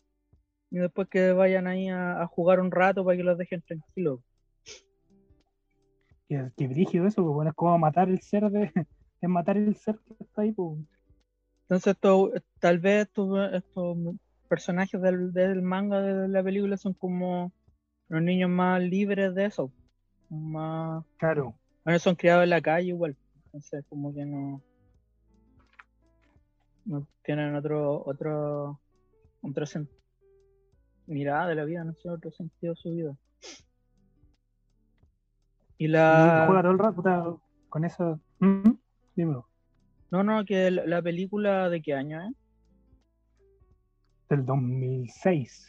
y después que vayan ahí a, a jugar un rato para que los dejen tranquilos. Que, que brígido eso, pues bueno, es como matar el ser de. Es matar el ser que está ahí, pues. Entonces, esto, tal vez estos, estos personajes del, del manga de la película son como los niños más libres de eso. Más, Claro. bueno, son criados en la calle igual. Entonces, como que no, no tienen otro, otro, mirada de la vida, no sé, otro sentido de su vida. Y la. juega todo el rato puta, con eso. ¿Mm? Dímelo. No, no, que la, la película de qué año es. Del 2006.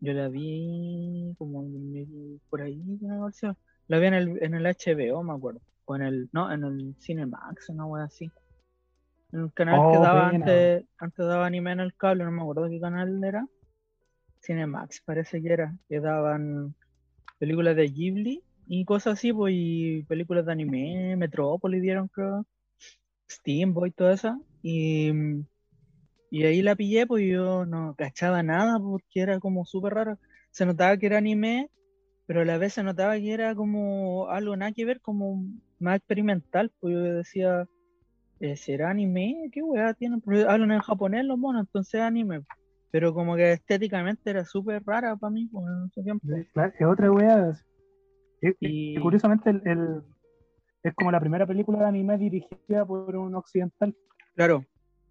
Yo la vi como en 2000 por ahí, versión. La vi en el, en el HBO, me acuerdo. O en el, no, en el Cinemax, una wea así. En el canal que Oh, daba antes, antes daba anime en el cable, no me acuerdo qué canal era. Cinemax parece que era, que daban películas de Ghibli y cosas así, pues, y películas de anime, Metrópolis dieron, creo, Steamboy, toda esa. Y, y ahí la pillé, pues yo no cachaba nada porque era como súper raro. Se notaba que era anime, pero a la vez se notaba que era como algo nada que ver, como más experimental, pues yo decía, eh, ¿será anime? ¿Qué weá tienen? Porque hablan en japonés los monos, entonces es anime. Pero como que estéticamente era súper rara para mí pues, en ese tiempo. Claro, Es otra wea. Y, curiosamente, el, el- es como la primera película de anime dirigida por un occidental. Claro,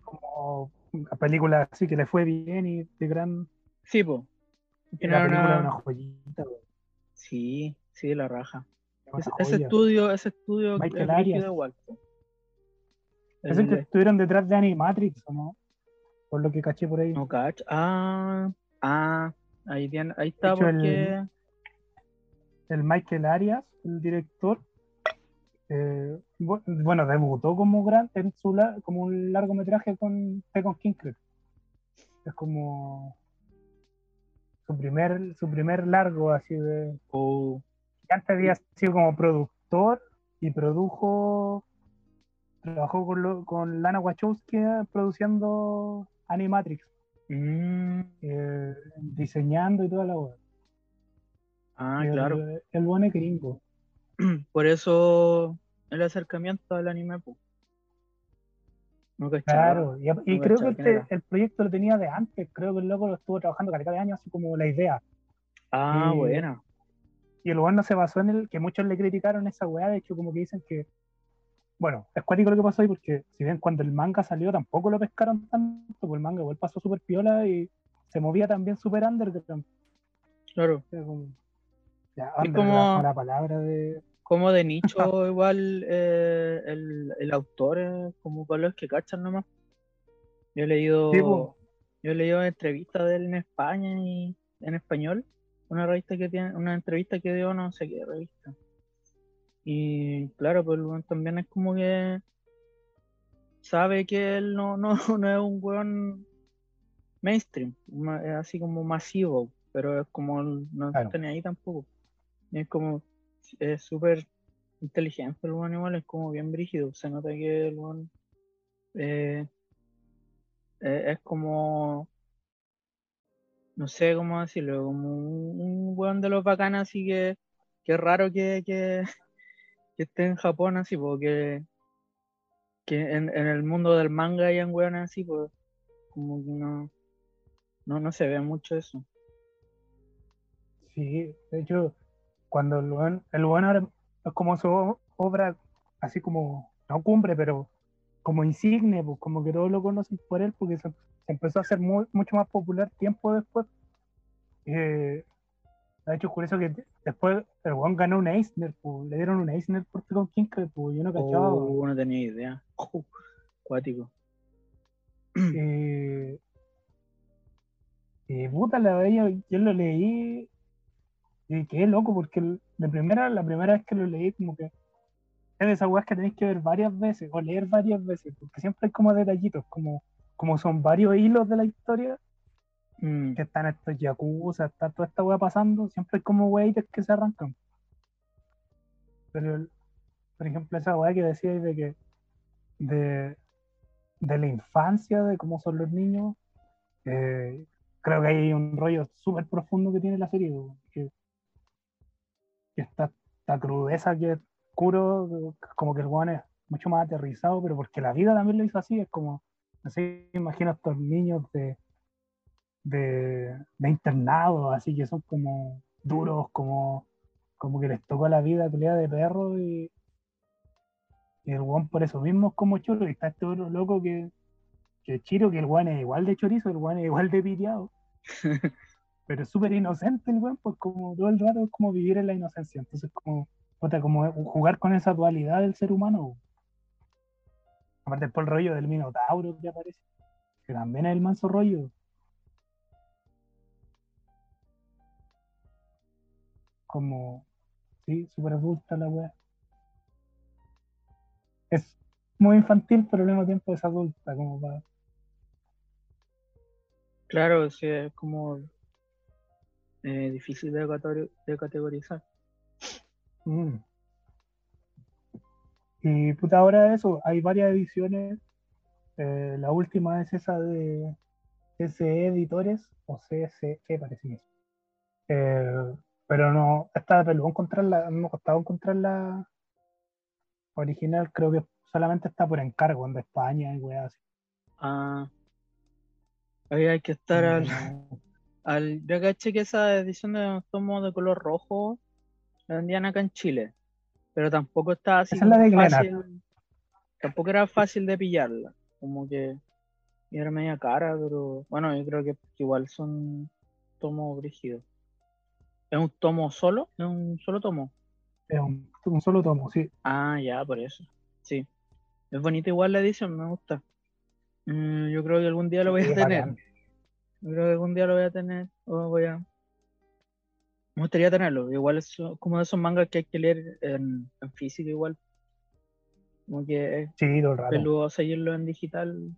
Como una película así que le fue bien y de gran. sí. La película de una joyita, wea, Sí, sí, la raja. una Ese, estudio, ese estudio Michael Arias. igual. po. Es el que estuvieron detrás de Animatrix, ¿o no? Por lo que caché por ahí. No cacho. Ah, ah, ahí, ahí está hecho, el- porque. el Michael Arias, el director, eh, bu- bueno, debutó como gran, en su la- como un largometraje con Tekken King. Es como su primer, su primer largo así de. Oh, Antes había sido como productor y produjo. Trabajó con, lo- con Lana Wachowski eh, produciendo Animatrix, mm, eh, diseñando y toda la web. ah, claro. El, el buen gringo. Por eso el acercamiento al anime. po. No cachaba. Claro, y, y No creo que este- el proyecto lo tenía de antes, creo que el loco lo estuvo trabajando caleta de años, así como la idea. Ah, y- buena. Y el bueno se basó en el que muchos le criticaron esa weá, de hecho como que dicen que bueno, es cuático lo que pasó ahí porque si bien cuando el manga salió tampoco lo pescaron tanto, pues el manga igual pasó súper piola y se movía también súper underground. Claro. Era como- ya, Es como- la palabra de... Como de nicho, igual eh, el, el autor, es como para los que cachan nomás. Yo he leído, Sí, yo he leído entrevistas de él en España y en español. Una revista que tiene, una entrevista que dio no sé qué revista. Y claro, pues también es como que sabe que él no, no, no es un weón mainstream, ma- es así como masivo, pero es como no Claro. está ni ahí tampoco. Es como, es súper inteligente el weón igual, es como bien brígido, se nota que el weón eh, eh, es como, no sé cómo decirlo, como un, weón de los bacanas así que, que raro que, que, esté en Japón así, porque que en, en el mundo del manga hayan weones así, pues como que no, no, no se ve mucho eso. Sí, de hecho, cuando el buen, el buen ahora es como su obra, así como, no cumbre, pero como insigne, pues como que todos lo conocen por él, porque se, se empezó a hacer mu- mucho más popular tiempo después. Eh, de hecho, es curioso que de- después el buen ganó un Eisner, pues, le dieron un Eisner por con King, pues yo no cachaba. pues. Oh, no tenía idea. Oh, cuático. Puta, la veía, yo lo leí y quedé loco porque de primera, la primera vez que lo leí, como que es de esas weas que tenéis que ver varias veces o leer varias veces, porque siempre hay como detallitos, como, como son varios hilos de la historia, Mm, que están estos yakuza, está toda esta wea pasando, siempre hay como weitas que se arrancan. Pero, por ejemplo, esa wea que decíais de que de, de la infancia, de cómo son los niños, eh, creo que hay un rollo súper profundo que tiene la serie, que esta, esta crudeza que oscuro, como que el weón es mucho más aterrizado, pero porque la vida también lo hizo así, es como, no sé, imagino a estos niños de, de, de internado, así que son como duros, como, como que les tocó la vida pelea de perro y, y el weón por eso mismo es como choro, y está este otro loco que, que Chiro, que el weón es igual de chorizo, el weón es igual de piteado. pero es súper inocente el weón, pues como todo el rato es como vivir en la inocencia. Entonces, como, puta, como jugar con esa dualidad del ser humano. Aparte por el rollo del Minotauro que aparece, que también es el manso rollo. Como, sí, súper adulta la wea. Es muy infantil, pero al mismo tiempo es adulta, como para. claro, sí, es como eh, difícil de, categori- de categorizar. Mm. Y puta, ahora eso, hay varias ediciones. Eh, la última es esa de CCE Editores, o CSE parece que es. Eh, pero no, esta de pelú encontrarla, me ha costado encontrarla original, creo que solamente está por encargo en de España y weas así. Ah, ahí hay que estar al, No, al. Yo caché que esa edición de tomo de color rojo la vendían acá en Chile, pero tampoco estaba así Esa es la de fácil. Tampoco era fácil de pillarla, como que era media cara, pero bueno, yo creo que igual son tomos brígidos. ¿Es un tomo solo? ¿Es un solo tomo? es un, un solo tomo, sí. Ah, ya, por eso. Sí. Es bonita igual la edición, me gusta. Mm, yo creo que algún día lo voy a tener. Yo creo que algún día lo voy a tener. O voy a. Me gustaría tenerlo. Igual es como de esos mangas que hay que leer en, en físico igual. Como que es Sí, todo el rato. peludo seguirlo en digital.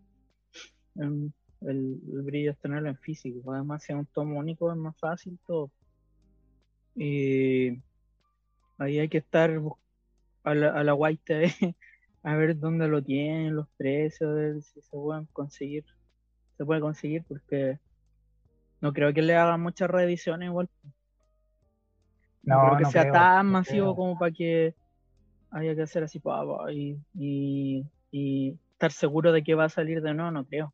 en- el, el brillo es tenerlo en físico. Además, si es un tomo único es más fácil todo. Y ahí hay que estar a la, a la White TV a ver dónde lo tienen, los precios, a ver si se pueden conseguir. Se puede conseguir porque no creo que le hagan muchas reediciones igual. No, creo que sea creo, tan no masivo creo. como para que haya que hacer así y, y, y estar seguro de que va a salir de nuevo, no creo.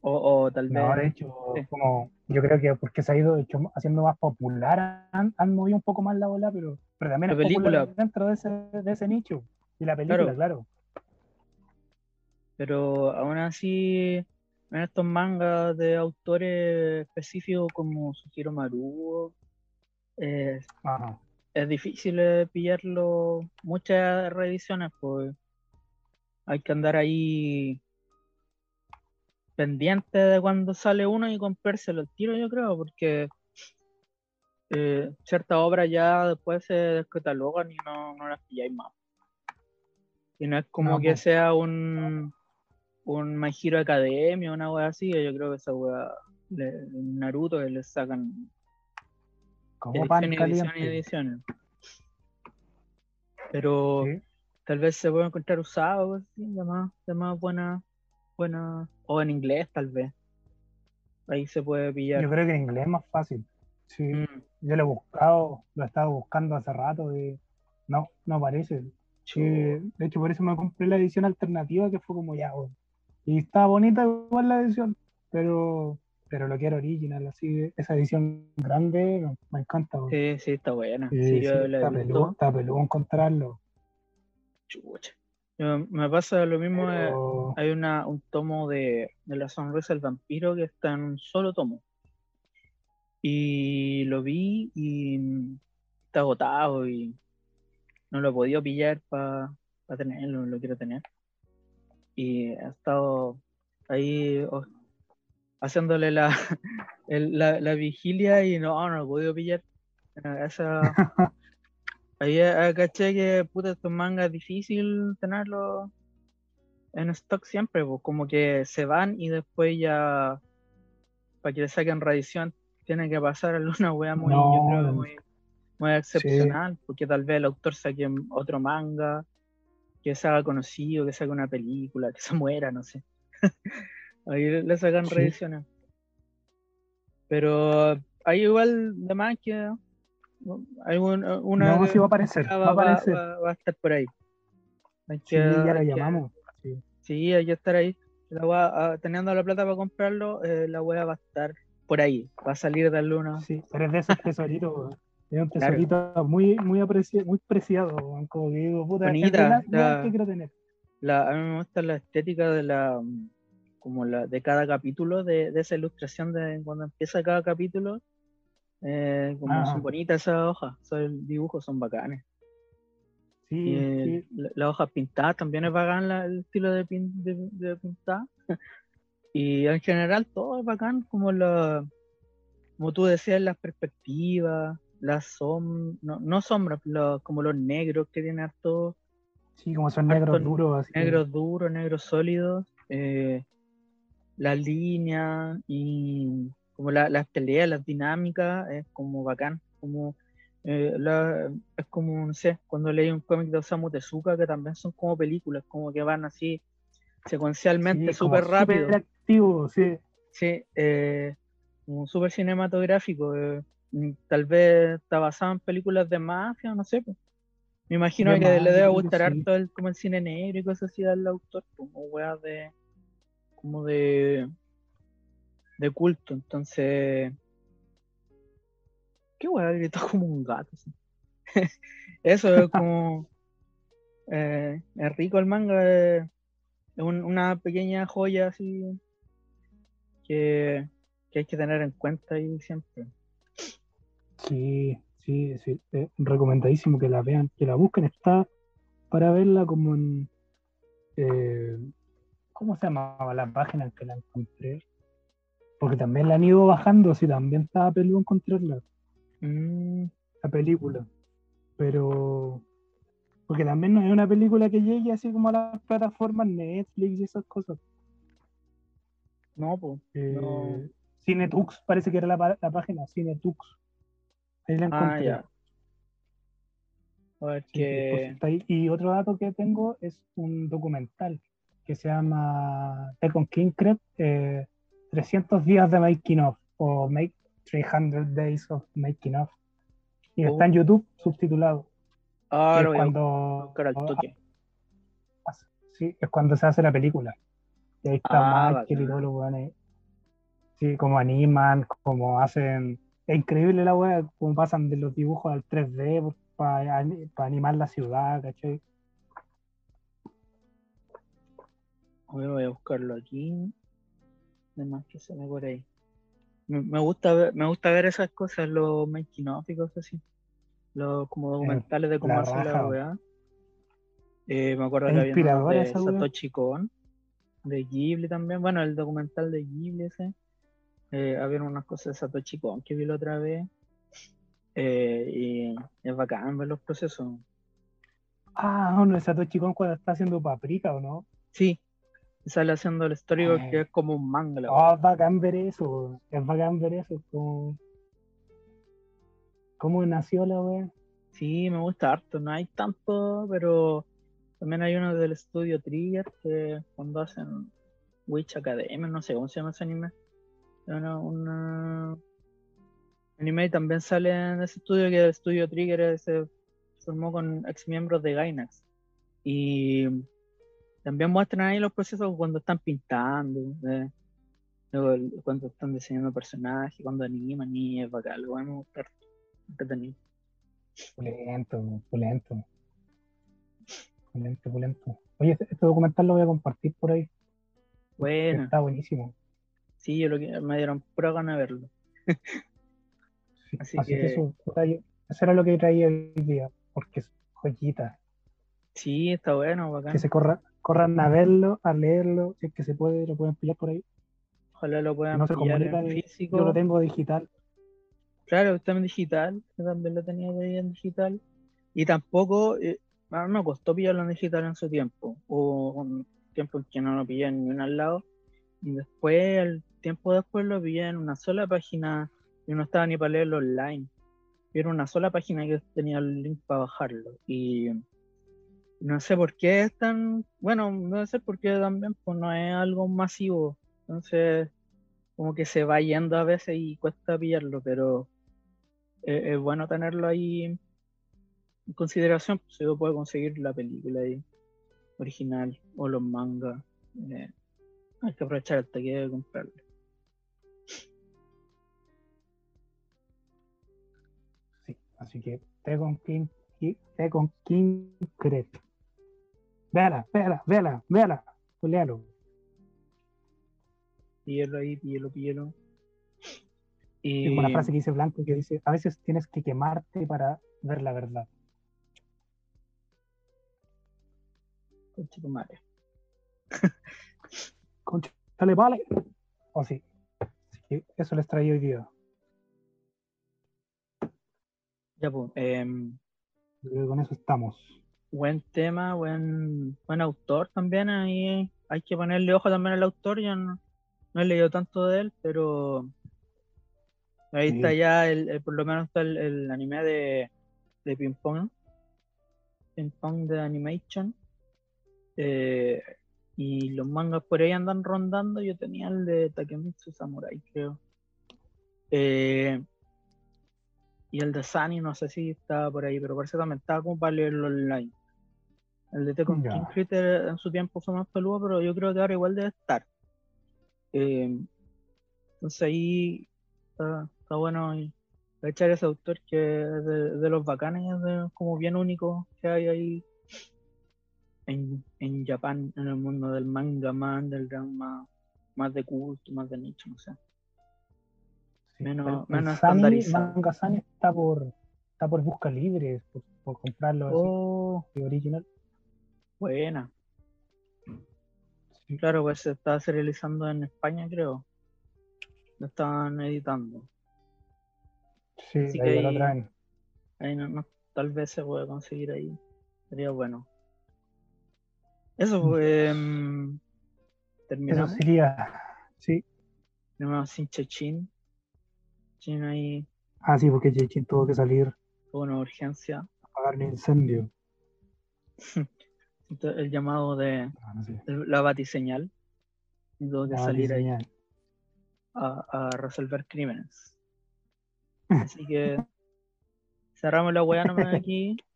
O, o tal vez. No, de hecho, sí. como yo creo que porque se ha ido hecho, haciendo más popular, han, han movido un poco más la bola, pero, pero también La es popular película. dentro de ese, de ese nicho. Y la película, Claro. claro. Pero aún así, en estos mangas de autores específicos como Sugiro Maruo, eh, es difícil eh, pillarlo, muchas reediciones, pues hay que andar ahí pendiente de cuando sale uno y comprárselo al tiro, yo creo, porque eh, ciertas obras ya después se descatalogan y no, no las pilláis más. Y no es como No, que po. sea un, un My Hero Academia una wea así, yo creo que esa wea, le- Naruto, que le sacan Como pan ediciones, ediciones, caliente. ediciones. Pero Sí. tal vez se puede encontrar usado, así, de más, de más buena, buena, o en inglés tal vez. Ahí se puede pillar. Yo creo que en inglés es más fácil. Sí. Mm, Yo lo he buscado, lo he estado buscando hace rato y no, no aparece. Sí, de hecho, por eso me compré la edición alternativa que fue como ya, bueno. Y está bonita igual la edición, pero, pero lo quiero original, así, esa edición grande me, encanta. Sí, sí, está buena. Sí, Sí, sí, yo la he está peludo, está peludo encontrarlo. Chucha. Me pasa lo mismo. eh, hay una, un tomo de, de La Sonrisa del Vampiro que está en un solo tomo. Y lo vi y está agotado y no lo he podido pillar para tenerlo, lo quiero tener. Y he estado ahí oh, haciéndole la, el- la, la vigilia y no, no lo he podido pillar. Eh, Esa, ahí eh, caché que puta estos mangas es difícil tenerlos en stock siempre, pues como que se van y después ya para que le saquen reedición tiene que pasar alguna wea muy, yo creo, muy, muy excepcional, porque tal vez el autor saque otro manga, que se haga conocido, que saque una película, que se muera, no sé. Ahí le- sacan Sí. reediciones. Pero hay igual de más que hay un- una no, sí va a aparecer, va, va a aparecer. va- va a estar por ahí. Hay Sí, ya que- llamamos. Sí. Sí, hay que estar ahí. La wea- ah, teniendo la plata para comprarlo, eh, la wea va a estar por ahí. Va a salir de luna. Sí, pero es de esos tesoritos. Es un Claro. tesorito muy, muy, apreci- muy preciado, como que digo, puta, Bonita, la- weas que quiero tener. La, a mí me gusta la estética de la mm, como la de cada capítulo, de, de esa ilustración de cuando empieza cada capítulo. eh, como Ajá. son bonitas esas hojas, esos dibujos son bacanes. Sí, la- las hojas pintadas también es bacán la- el estilo de, pin, de, de pintar. y en general todo es bacán, como la, como tú decías, las perspectivas, las sombras, no, no sombras, como los negros que tienen harto sí, como son negros duros, así. negros duros, negros sólidos, eh, las líneas y como la- las peleas, las dinámicas, es como bacán, como eh, la- es como, no sé, cuando leí un cómic de Osamu Tezuka que también son como películas, como que van así secuencialmente Sí, súper rápido, activo, sí. sí, eh, como súper cinematográfico, eh, tal vez está basado en películas de mafia, no sé, pues. Me imagino De que le debe gustar sí. harto el, como el cine negro y cosas así al autor, como weas de como de de culto, entonces qué wea gritó como un gato así. Eso es como eh, es rico el manga, es un- una pequeña joya así que, que hay que tener en cuenta ahí siempre. Sí, sí, sí. eh, recomendadísimo que la vean, que la busquen. Está para verla como en. eh, ¿Cómo se llamaba la página en que la encontré? Porque también la han ido bajando, sí, también estaba peludo encontrarla, Mm, la película. Pero. Porque también no es una película que llegue así como a las plataformas Netflix y esas cosas. no, pues. Eh, No. Cinetux, parece que era la, la página, Cinetux. Ahí la Ah, encontré. ya. A ver Sí, sí, pues que. está ahí. Y otro dato que tengo es un documental que se llama Tekken King eh, 300 días de making of o make 300 days of making of. Y está en Oh. YouTube subtitulado. Ah, Y es cuando, toque. sí, es cuando se hace la película. Y ahí está Ah, Michael y bacán. todos los weones. Sí, como animan, como hacen. Es increíble la weá, como pasan de los dibujos al 3D para animar la ciudad, ¿cachai? A ver, voy a buscarlo aquí. Además que se me por ahí. Me, me gusta ver, me gusta ver esas cosas, los making of y cosas así. Los como documentales de cómo hacer la weá. Eh, me acuerdo que había de. Satoshi Kon, de Ghibli también. Bueno, el documental de Ghibli ese. Eh, había unas cosas de Satoshi Kon que vi la otra vez. Eh, y es bacán ver los procesos. Ah, uno de Satoshi Kon cuando está haciendo paprika, ¿o no? Sí, sale haciendo el storyboard Ah. que es como un manga. Oh, es bacán ver eso, es bacán ver eso, como... ¿Cómo nació la wea? Sí, me gusta harto, no hay tanto, pero también hay uno del estudio Trigger que cuando hacen Witch Academia, no sé cómo se llama ese anime. Una, una- anime también sale en ese estudio que el estudio Trigger se formó con ex miembros de Gainax. Y también muestran ahí los procesos cuando están pintando, eh, cuando están diseñando personajes, cuando animan y es bacán, lo me gusta harto, entretenido. Pulento, pulento. Pulento, pulento. Oye, este, este documental lo voy a compartir por ahí, Bueno. está buenísimo. Sí, yo lo que me dieron pura gana de verlo. Sí, Así Así, que, que- eso, era lo que traía hoy día, porque es joyita. Sí, está bueno, bacán. Que se corra, corran a verlo, a leerlo, si es que se puede, lo pueden pillar por ahí. Ojalá lo puedan no pillar en físico. Yo lo tengo digital. Claro, está en digital. Yo también lo tenía ahí en digital. Y tampoco, eh, a mí me costó pillarlo en digital en su tiempo. Hubo un tiempo en que no lo pillé en ni un al lado. Y después, el tiempo después lo pillé en una sola página y no estaba ni para leerlo online. Era una sola página que tenía el link para bajarlo. Y no sé por qué es tan. Bueno, no sé por qué también, pues no es algo masivo. Entonces, como que se va yendo a veces y cuesta pillarlo, pero eh, es bueno tenerlo ahí en consideración. Pues, si uno puede conseguir la película ahí, original o los mangas. eh, hay que aprovechar el taquilla de comprarlo. Sí, así que Tekken King, Ki- Tekken King Cret. Véala, véala, véala, véala. Juliano. Píllelo ahí, píllelo, píllelo. Y una frase que dice Blanco que dice, a veces tienes que quemarte para ver la verdad. concha tu madre. Concha, dale, vale. O sí. Así que eso les traía hoy día. Ya pues, em, con eso estamos. buen tema, buen, buen autor también. Ahí hay que ponerle ojo también al autor. Yo no, no he leído tanto de él, pero ahí Sí. está ya, el, el- por lo menos está el, el anime de, de Ping Pong. Ping Pong de Animation. Eh, y los mangas por ahí andan rondando. Yo tenía el de Takemitsu Samurai, creo. Eh, y el de Sunny, no sé si estaba por ahí, pero parece que también estaba como para leerlo online. El de Tekken. King Critter en su tiempo fue más peludo, pero yo creo que ahora igual debe estar. Eh, entonces ahí está, está bueno y echar ese autor que es de, de los bacanes, es de- como bien único que hay ahí en, en Japón, en el mundo del manga más underground, más, más de culto, más de nicho, no sé. Sí, Menos- menos. Manga Sunny está por, está por busca libre, por, por comprarlo Oh, original. buena. Sí. Claro, pues se está serializando en España, creo. Lo estaban editando. Sí, Así ahí que lo ahí- traen. Ahí no, no- tal vez se puede conseguir ahí. Sería bueno. Eso fue. mm, Eso terminamos. sería. Sí. Tenemos sin Chechín. Chin ahí Ah, sí, porque Jachin tuvo que salir tuvo una urgencia. apagar un incendio. Entonces, el llamado de Ah, el- la batiseñal. Y tuvo que Ah, salir ahí diseñar. a, a resolver crímenes. Así que cerramos la weá nomás aquí.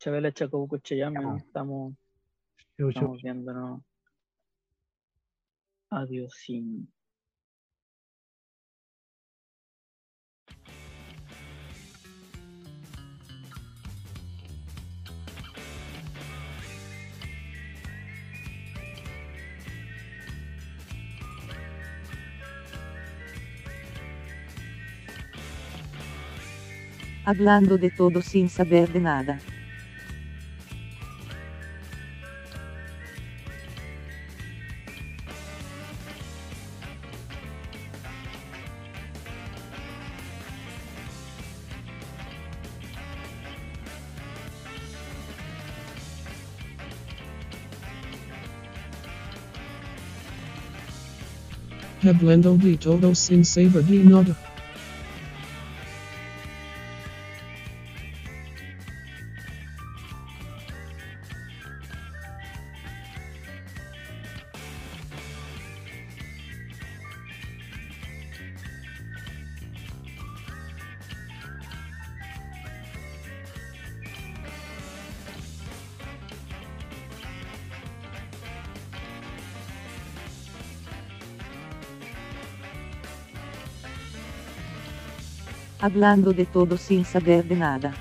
Chabela Chacobuco Cheyame, ¿no? estamos, yo, yo, estamos Hablando de todo sin saber de nada. Hablando de todo sin saber de nada. Hablando de todo sin saber de nada.